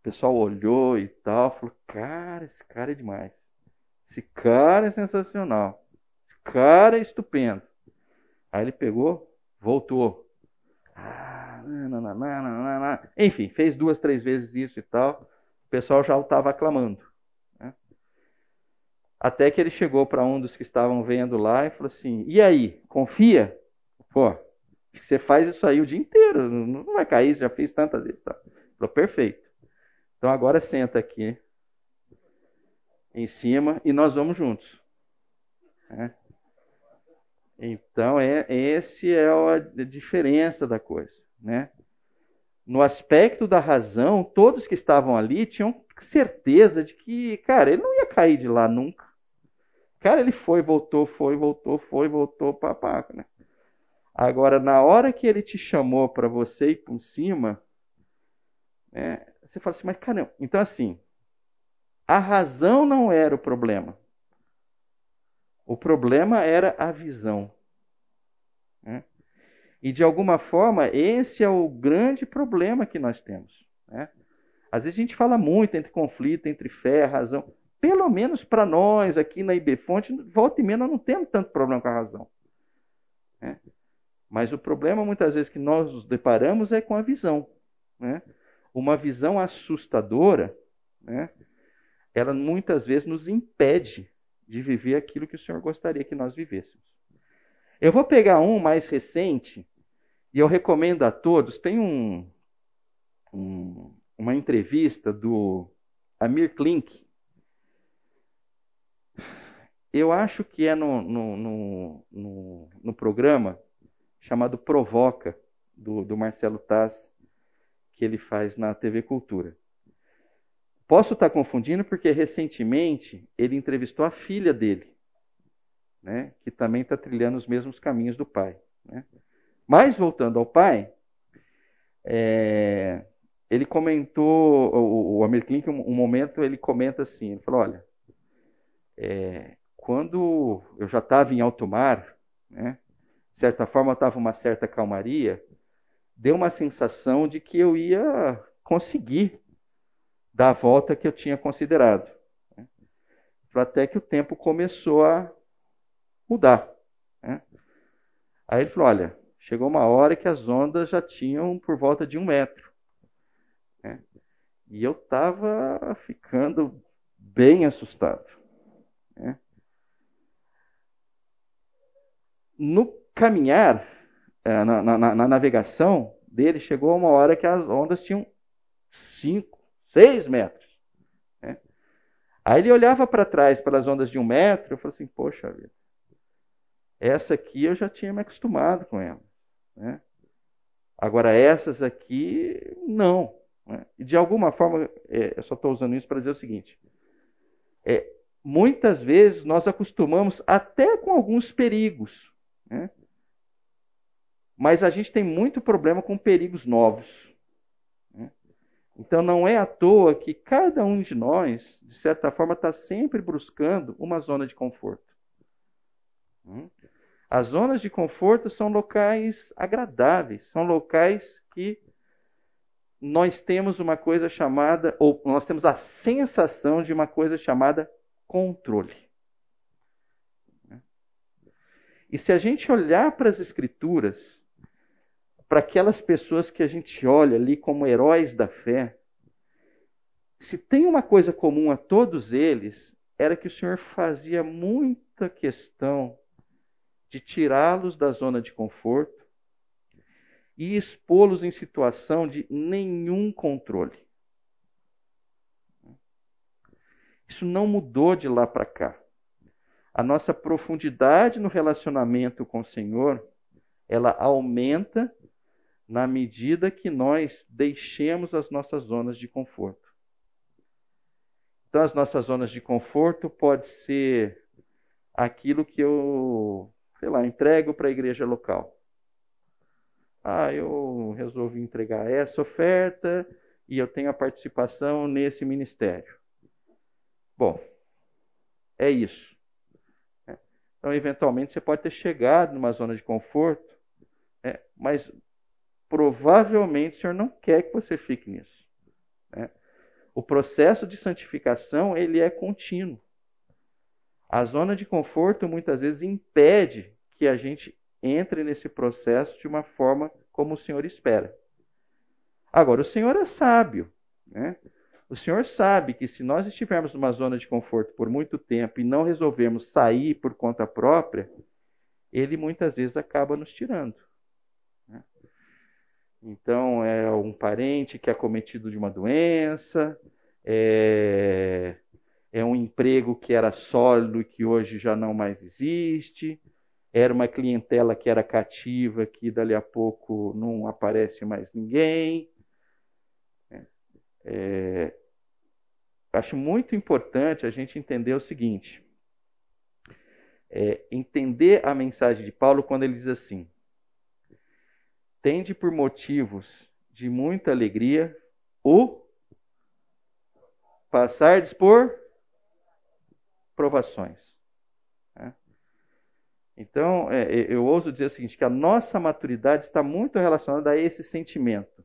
[SPEAKER 1] O pessoal olhou e tal, falou: Cara, esse cara é demais. Esse cara é sensacional. Cara estupendo. Aí ele pegou, voltou. Ah, Enfim, fez duas, três vezes isso e tal. O pessoal já estava aclamando. Né? Até que ele chegou para um dos que estavam vendo lá e falou assim: E aí, confia? Pô, você faz isso aí o dia inteiro, não vai cair, já fiz tantas vezes. Tá? Falou, perfeito. Então agora senta aqui em cima e nós vamos juntos. É. Então é esse é a diferença da coisa, né? No aspecto da razão, todos que estavam ali tinham certeza de que, cara, ele não ia cair de lá nunca. Cara, ele foi, voltou, foi, voltou, foi, voltou, papaca, né? Agora, na hora que ele te chamou para você ir por cima, né, você fala assim, mas caramba. Então, assim, a razão não era o problema. O problema era a visão. Né? E, de alguma forma, esse é o grande problema que nós temos. Né? Às vezes a gente fala muito entre conflito, entre fé razão. Pelo menos para nós, aqui na IB Fonte, volta e meia, nós não temos tanto problema com a razão. Né? Mas o problema, muitas vezes, que nós nos deparamos é com a visão. Né? Uma visão assustadora, né? ela muitas vezes nos impede de viver aquilo que o Senhor gostaria que nós vivêssemos. Eu vou pegar um mais recente, e eu recomendo a todos. Tem um, um, uma entrevista do Amir Klink. Eu acho que é no, no, no, no, programa chamado Provoca, do, do Marcelo Taz, que ele faz na TV Cultura. Posso estar confundindo porque recentemente ele entrevistou a filha dele, né, que também está trilhando os mesmos caminhos do pai. Né? Mas voltando ao pai, é, ele comentou, o, o Amir Klink, um, um, momento ele comenta assim, ele falou, olha, é, quando eu já estava em alto mar, né, de certa forma estava uma certa calmaria, deu uma sensação de que eu ia conseguir dar a volta que eu tinha considerado. Né? Até que o tempo começou a mudar. Né? Aí ele falou: olha, chegou uma hora que as ondas já tinham por volta de um metro. Né? E eu estava ficando bem assustado. No caminhar, é, na, na, na, navegação dele, chegou uma hora que as ondas tinham 5, 6 metros. Né? Aí ele olhava para trás, pelas ondas de um metro, e falou assim: Poxa vida, essa aqui eu já tinha me acostumado com ela. Né? Agora, essas aqui, não. Né? De alguma forma, é, eu só estou usando isso para dizer o seguinte: é, muitas vezes nós acostumamos até com alguns perigos. Né? Mas a gente tem muito problema com perigos novos. Então não é à toa que cada um de nós, de certa forma, está sempre buscando uma zona de conforto. Hum? As zonas de conforto são locais agradáveis, são locais que nós temos uma coisa chamada, ou nós temos a sensação de uma coisa chamada controle. E se a gente olhar para as Escrituras, para aquelas pessoas que a gente olha ali como heróis da fé, se tem uma coisa comum a todos eles, era que o Senhor fazia muita questão de tirá-los da zona de conforto e expô-los em situação de nenhum controle. Isso não mudou de lá para cá a nossa profundidade no relacionamento com o Senhor, ela aumenta na medida que nós deixemos as nossas zonas de conforto. Então, as nossas zonas de conforto pode ser aquilo que eu, sei lá, entrego para a igreja local. Ah, eu resolvi entregar essa oferta e eu tenho a participação nesse ministério. Bom, é isso. Então, eventualmente, você pode ter chegado numa zona de conforto, né? mas provavelmente o Senhor não quer que você fique nisso. Né? O processo de santificação ele é contínuo. A zona de conforto muitas vezes impede que a gente entre nesse processo de uma forma como o Senhor espera. Agora, o Senhor é sábio. Né? O Senhor sabe que se nós estivermos numa zona de conforto por muito tempo e não resolvermos sair por conta própria, Ele muitas vezes acaba nos tirando. Então, é um parente que é cometido de uma doença, é, é um emprego que era sólido e que hoje já não mais existe, era uma clientela que era cativa que dali a pouco não aparece mais ninguém. É, acho muito importante a gente entender o seguinte: é, entender a mensagem de Paulo quando ele diz assim: tende por motivos de muita alegria o passardes por provações. Né? Então, é, eu ouso dizer o seguinte: que a nossa maturidade está muito relacionada a esse sentimento.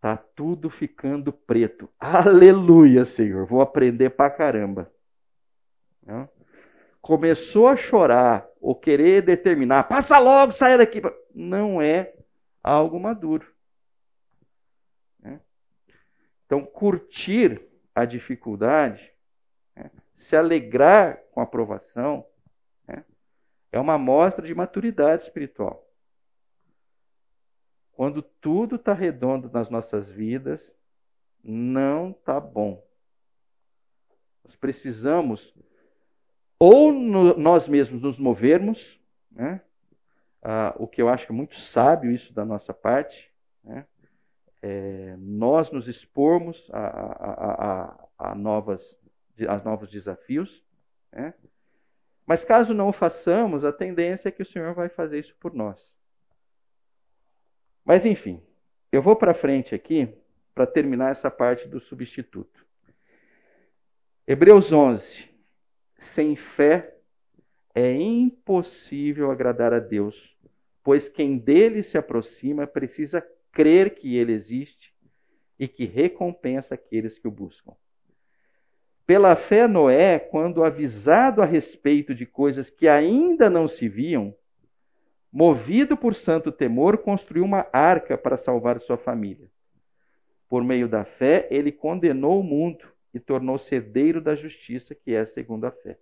[SPEAKER 1] Tá tudo ficando preto. Aleluia, Senhor. Vou aprender pra caramba. Não? Começou a chorar ou querer determinar, passa logo, saia daqui. Não é algo maduro. Né? Então, curtir a dificuldade, né? se alegrar com a aprovação, né? é uma mostra de maturidade espiritual. Quando tudo está redondo nas nossas vidas, não está bom. Nós precisamos ou no, nós mesmos nos movermos, né? Ah, o que eu acho muito sábio isso da nossa parte, né? é, nós nos expormos a, a, a, a, novas, a novos desafios. Né? Mas caso não o façamos, a tendência é que o Senhor vai fazer isso por nós. Mas enfim, eu vou para frente aqui para terminar essa parte do substituto. Hebreus 11. Sem fé é impossível agradar a Deus, pois quem dele se aproxima precisa crer que ele existe e que recompensa aqueles que o buscam. Pela fé, Noé, quando avisado a respeito de coisas que ainda não se viam, movido por santo temor, construiu uma arca para salvar sua família. Por meio da fé, ele condenou o mundo e tornou-se herdeiro da justiça, que é segundo a fé.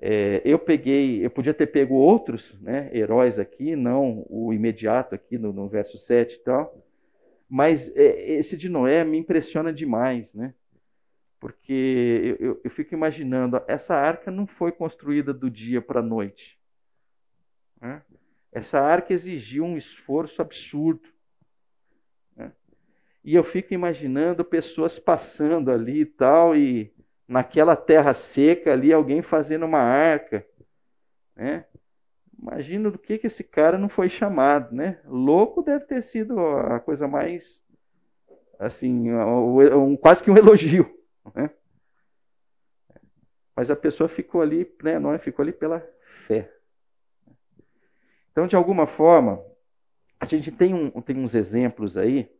[SPEAKER 1] É, eu peguei, eu podia ter pego outros né, heróis aqui, não o imediato aqui no, no verso 7 e tal, mas é, esse de Noé me impressiona demais, né? Porque eu, eu, eu fico imaginando, essa arca não foi construída do dia para a noite. Né? Essa arca exigiu um esforço absurdo. Né? E eu fico imaginando pessoas passando ali e tal, e naquela terra seca ali, alguém fazendo uma arca. Né? Imagina do que, que esse cara não foi chamado, né? Louco deve ter sido a coisa mais assim, um, quase que um elogio. Né? Mas a pessoa ficou ali, né, não ficou ali pela fé. Então, de alguma forma, a gente tem, um, tem uns exemplos aí.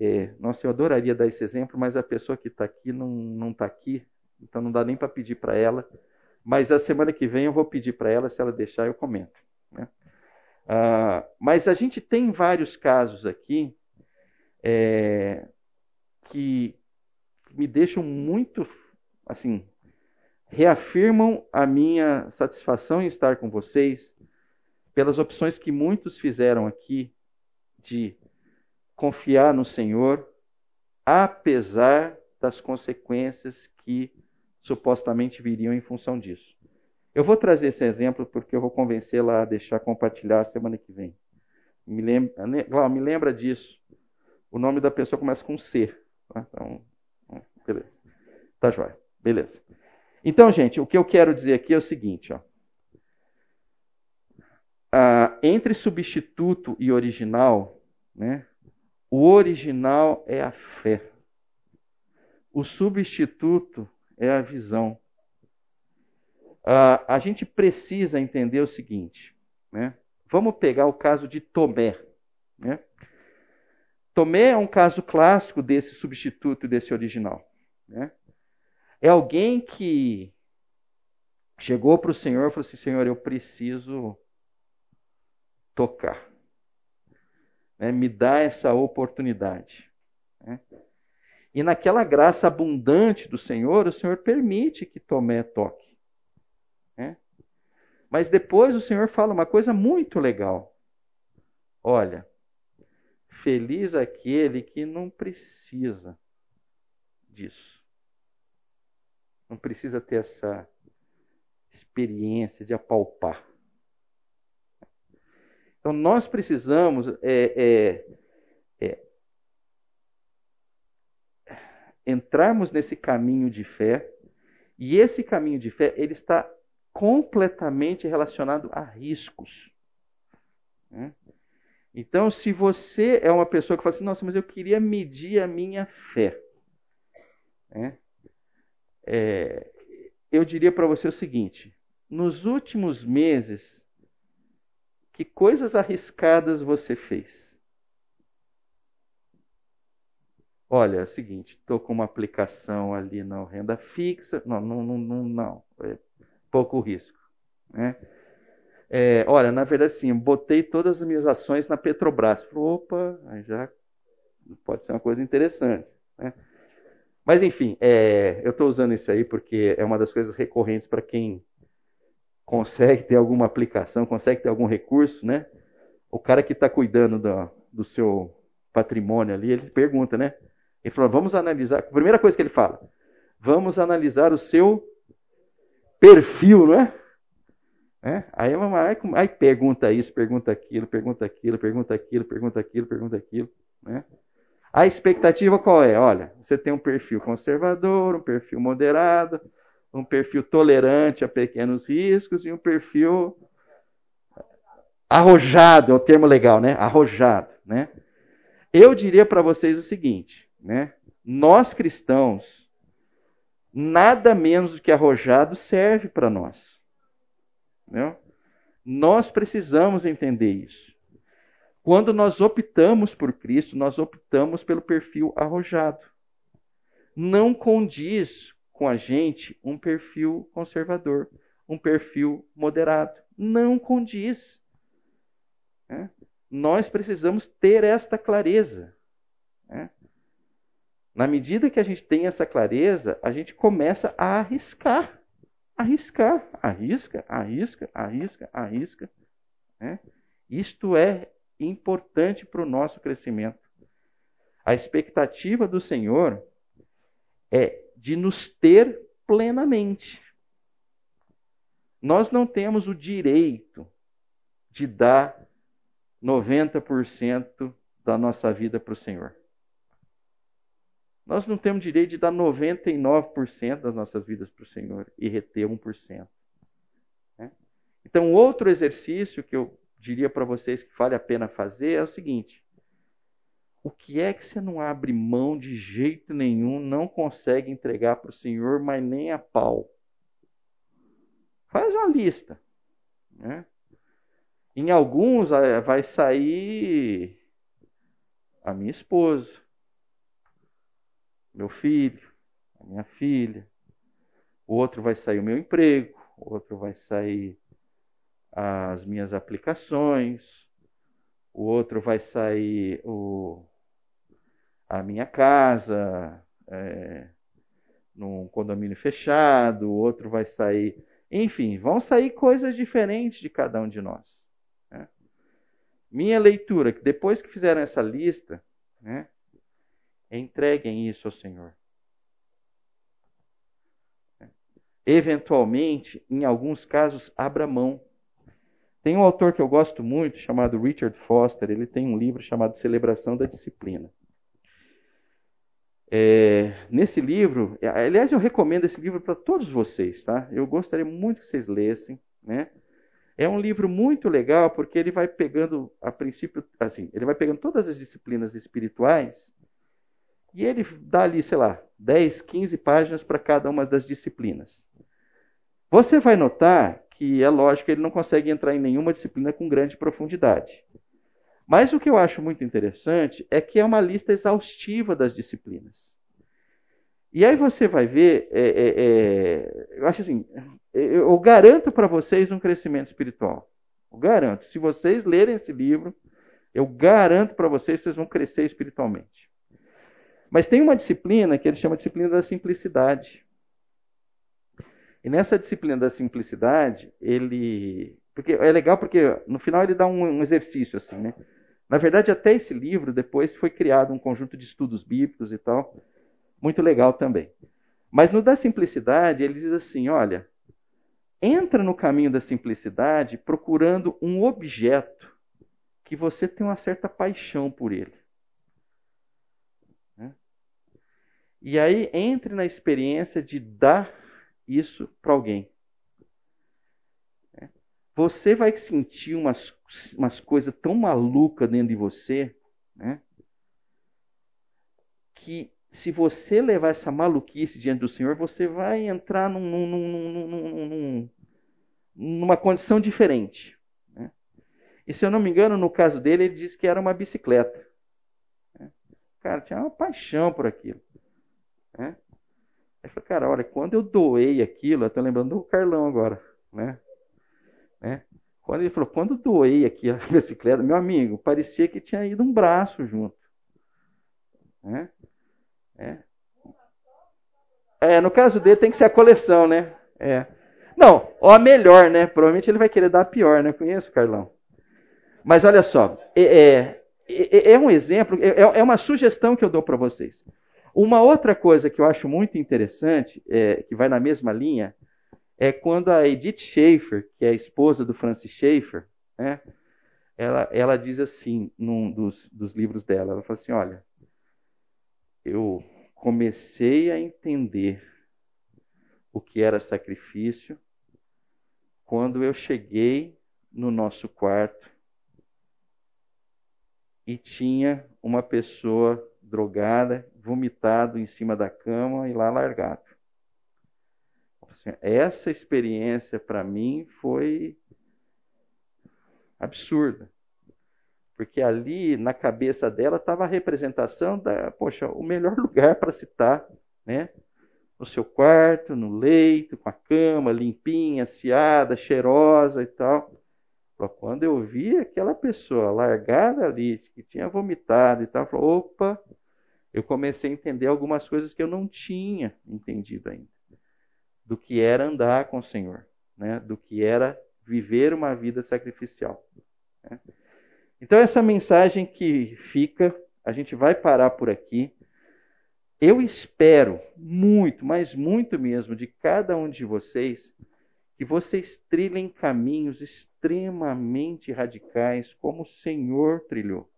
[SPEAKER 1] É, nossa, eu adoraria dar esse exemplo, mas a pessoa que está aqui não está aqui, então não dá nem para pedir para ela. Mas a semana que vem eu vou pedir para ela, se ela deixar, eu comento. Né? Ah, mas a gente tem vários casos aqui é, que me deixam muito, assim, reafirmam a minha satisfação em estar com vocês, pelas opções que muitos fizeram aqui de confiar no Senhor, apesar das consequências que supostamente viriam em função disso. Eu vou trazer esse exemplo porque eu vou convencê-la a deixar compartilhar semana que vem. Me lembra, me lembra disso. O nome da pessoa começa com C. Tá? Então, beleza. Tá jóia. Beleza. Então, gente, o que eu quero dizer aqui é o seguinte, ó. Ah, entre substituto e original, né, o original é a fé. O substituto é a visão. Ah, a gente precisa entender o seguinte. Né? Vamos pegar o caso de Tomé. Né? Tomé é um caso clássico desse substituto e desse original. Né? É alguém que chegou para o Senhor e falou assim: Senhor, eu preciso tocar. Né? Me dá essa oportunidade. Né? E naquela graça abundante do Senhor, o Senhor permite que Tomé toque. Né? Mas depois o Senhor fala uma coisa muito legal. Olha, feliz aquele que não precisa disso. Não precisa ter essa experiência de apalpar. Então nós precisamos é, é, é, entrarmos nesse caminho de fé e esse caminho de fé ele está completamente relacionado a riscos. Né? Então, se você é uma pessoa que fala assim, nossa, mas eu queria medir a minha fé, né? é, eu diria para você o seguinte: nos últimos meses, que coisas arriscadas você fez? Olha, é o seguinte, estou com uma aplicação ali na renda fixa. Não, não, não, não, não. É pouco risco. Né? É, olha, na verdade, sim, botei todas as minhas ações na Petrobras. Opa, aí já pode ser uma coisa interessante. Né? Mas, enfim, é, eu estou usando isso aí porque é uma das coisas recorrentes para quem consegue ter alguma aplicação, consegue ter algum recurso, né? O cara que está cuidando do, do seu patrimônio ali, ele pergunta, né? Ele falou, vamos analisar. A primeira coisa que ele fala, vamos analisar o seu perfil, não é? é? Aí, aí, aí pergunta isso, pergunta aquilo, pergunta aquilo, pergunta aquilo, pergunta aquilo, pergunta aquilo. Né? A expectativa qual é? Olha, você tem um perfil conservador, um perfil moderado, um perfil tolerante a pequenos riscos e um perfil arrojado, é o termo legal, né? Arrojado, né? Eu diria para vocês o seguinte, né? Nós cristãos, nada menos do que arrojado serve para nós. Né? Nós precisamos entender isso. Quando nós optamos por Cristo, nós optamos pelo perfil arrojado. Não condiz com a gente um perfil conservador, um perfil moderado. Não condiz. Né? Nós precisamos ter esta clareza. Né? Na medida que a gente tem essa clareza, a gente começa a arriscar. Arriscar, arrisca, arrisca, arrisca, arrisca. Né? Isto é importante para o nosso crescimento. A expectativa do Senhor é de nos ter plenamente. Nós não temos o direito de dar 90% da nossa vida para o Senhor. Nós não temos direito de dar 99% das nossas vidas para o Senhor e reter 1%. Né? Então, outro exercício que eu diria para vocês que vale a pena fazer é o seguinte: o que é que você não abre mão de jeito nenhum, não consegue entregar para o Senhor, mas nem a pau? Faz uma lista. Né? Em alguns eh, vai sair a minha esposa, meu filho, a minha filha. Outro vai sair o meu emprego, outro vai sair as minhas aplicações, o outro vai sair o, a minha casa, é, num condomínio fechado, o outro vai sair. Enfim, vão sair coisas diferentes de cada um de nós. Né? Minha leitura, que depois que fizeram essa lista, né, entreguem isso ao Senhor. Eventualmente, em alguns casos, abra mão tem um autor que eu gosto muito, chamado Richard Foster, ele tem um livro chamado Celebração da Disciplina. É, nesse livro, aliás, eu recomendo esse livro para todos vocês, tá? Eu gostaria muito que vocês lessem, né? É um livro muito legal porque ele vai pegando, a princípio, assim, ele vai pegando todas as disciplinas espirituais e ele dá ali, sei lá, 10, 15 páginas para cada uma das disciplinas. Você vai notar que é lógico ele não consegue entrar em nenhuma disciplina com grande profundidade. Mas o que eu acho muito interessante é que é uma lista exaustiva das disciplinas. E aí você vai ver, é, é, é, eu acho assim, eu garanto para vocês um crescimento espiritual. Eu garanto. Se vocês lerem esse livro, eu garanto para vocês que vocês vão crescer espiritualmente. Mas tem uma disciplina que ele chama de disciplina da simplicidade. E nessa disciplina da simplicidade, ele. Porque é legal porque no final ele dá um, um exercício assim, né? Na verdade, até esse livro depois foi criado um conjunto de estudos bíblicos e tal, muito legal também. Mas no da simplicidade, ele diz assim: olha, entra no caminho da simplicidade procurando um objeto que você tem uma certa paixão por ele. Né? E aí entre na experiência de dar isso para alguém. Você vai sentir umas, umas coisas tão malucas dentro de você, né? que se você levar essa maluquice diante do Senhor, você vai entrar num, num, num, numa condição diferente. Né? E se eu não me engano, no caso dele, ele disse que era uma bicicleta. Né? Cara, tinha uma paixão por aquilo. Né? Eu falei, cara, olha, quando eu doei aquilo, eu tô lembrando do Carlão agora, né? Né? Quando ele falou, quando doei aqui a bicicleta, meu amigo, parecia que tinha ido um braço junto. Né? É. é, no caso dele tem que ser a coleção, né? É. Não, ó, a melhor, né? Provavelmente ele vai querer dar a pior, né? Conheço Carlão. Mas olha só, é, é, é, é um exemplo, é, é uma sugestão que eu dou para vocês. Uma outra coisa que eu acho muito interessante, é, que vai na mesma linha, é quando a Edith Schaefer, que é a esposa do Francis Schaeffer, né, ela, ela diz assim, num dos, dos livros dela, ela fala assim, olha, eu comecei a entender o que era sacrifício quando eu cheguei no nosso quarto e tinha uma pessoa drogada, vomitado em cima da cama e lá largado. Assim, essa experiência para mim foi absurda. Porque ali na cabeça dela estava a representação da, poxa, o melhor lugar para se estar, né? No seu quarto, no leito, com a cama limpinha, aciada, cheirosa e tal. Quando eu vi aquela pessoa largada ali, que tinha vomitado e tal, falou, opa, eu comecei a entender algumas coisas que eu não tinha entendido ainda. Do que era andar com o Senhor, né? do que era viver uma vida sacrificial. Né? Então, essa mensagem que fica, a gente vai parar por aqui. Eu espero muito, mas muito mesmo, de cada um de vocês, que vocês trilhem caminhos extremamente radicais, como o Senhor trilhou.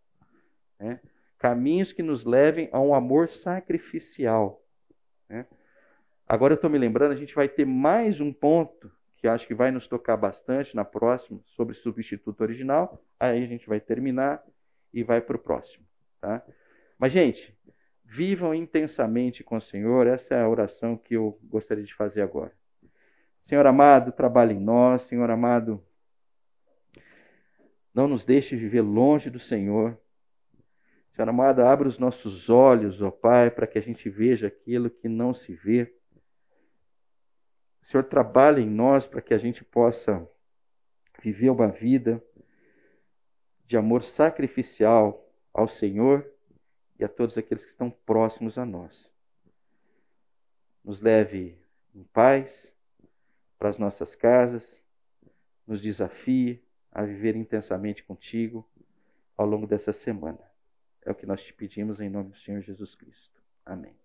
[SPEAKER 1] Né? Caminhos que nos levem a um amor sacrificial. Né? Agora eu estou me lembrando, a gente vai ter mais um ponto que acho que vai nos tocar bastante na próxima, sobre substituto original. Aí a gente vai terminar e vai para o próximo. Tá? Mas, gente, vivam intensamente com o Senhor. Essa é a oração que eu gostaria de fazer agora. Senhor amado, trabalhe em nós. Senhor amado, não nos deixe viver longe do Senhor. Senhor amado, abra os nossos olhos, ó Pai, para que a gente veja aquilo que não se vê. Senhor, trabalhe em nós para que a gente possa viver uma vida de amor sacrificial ao Senhor e a todos aqueles que estão próximos a nós. Nos leve em paz para as nossas casas, nos desafie a viver intensamente contigo ao longo dessa semana. É o que nós te pedimos em nome do Senhor Jesus Cristo. Amém.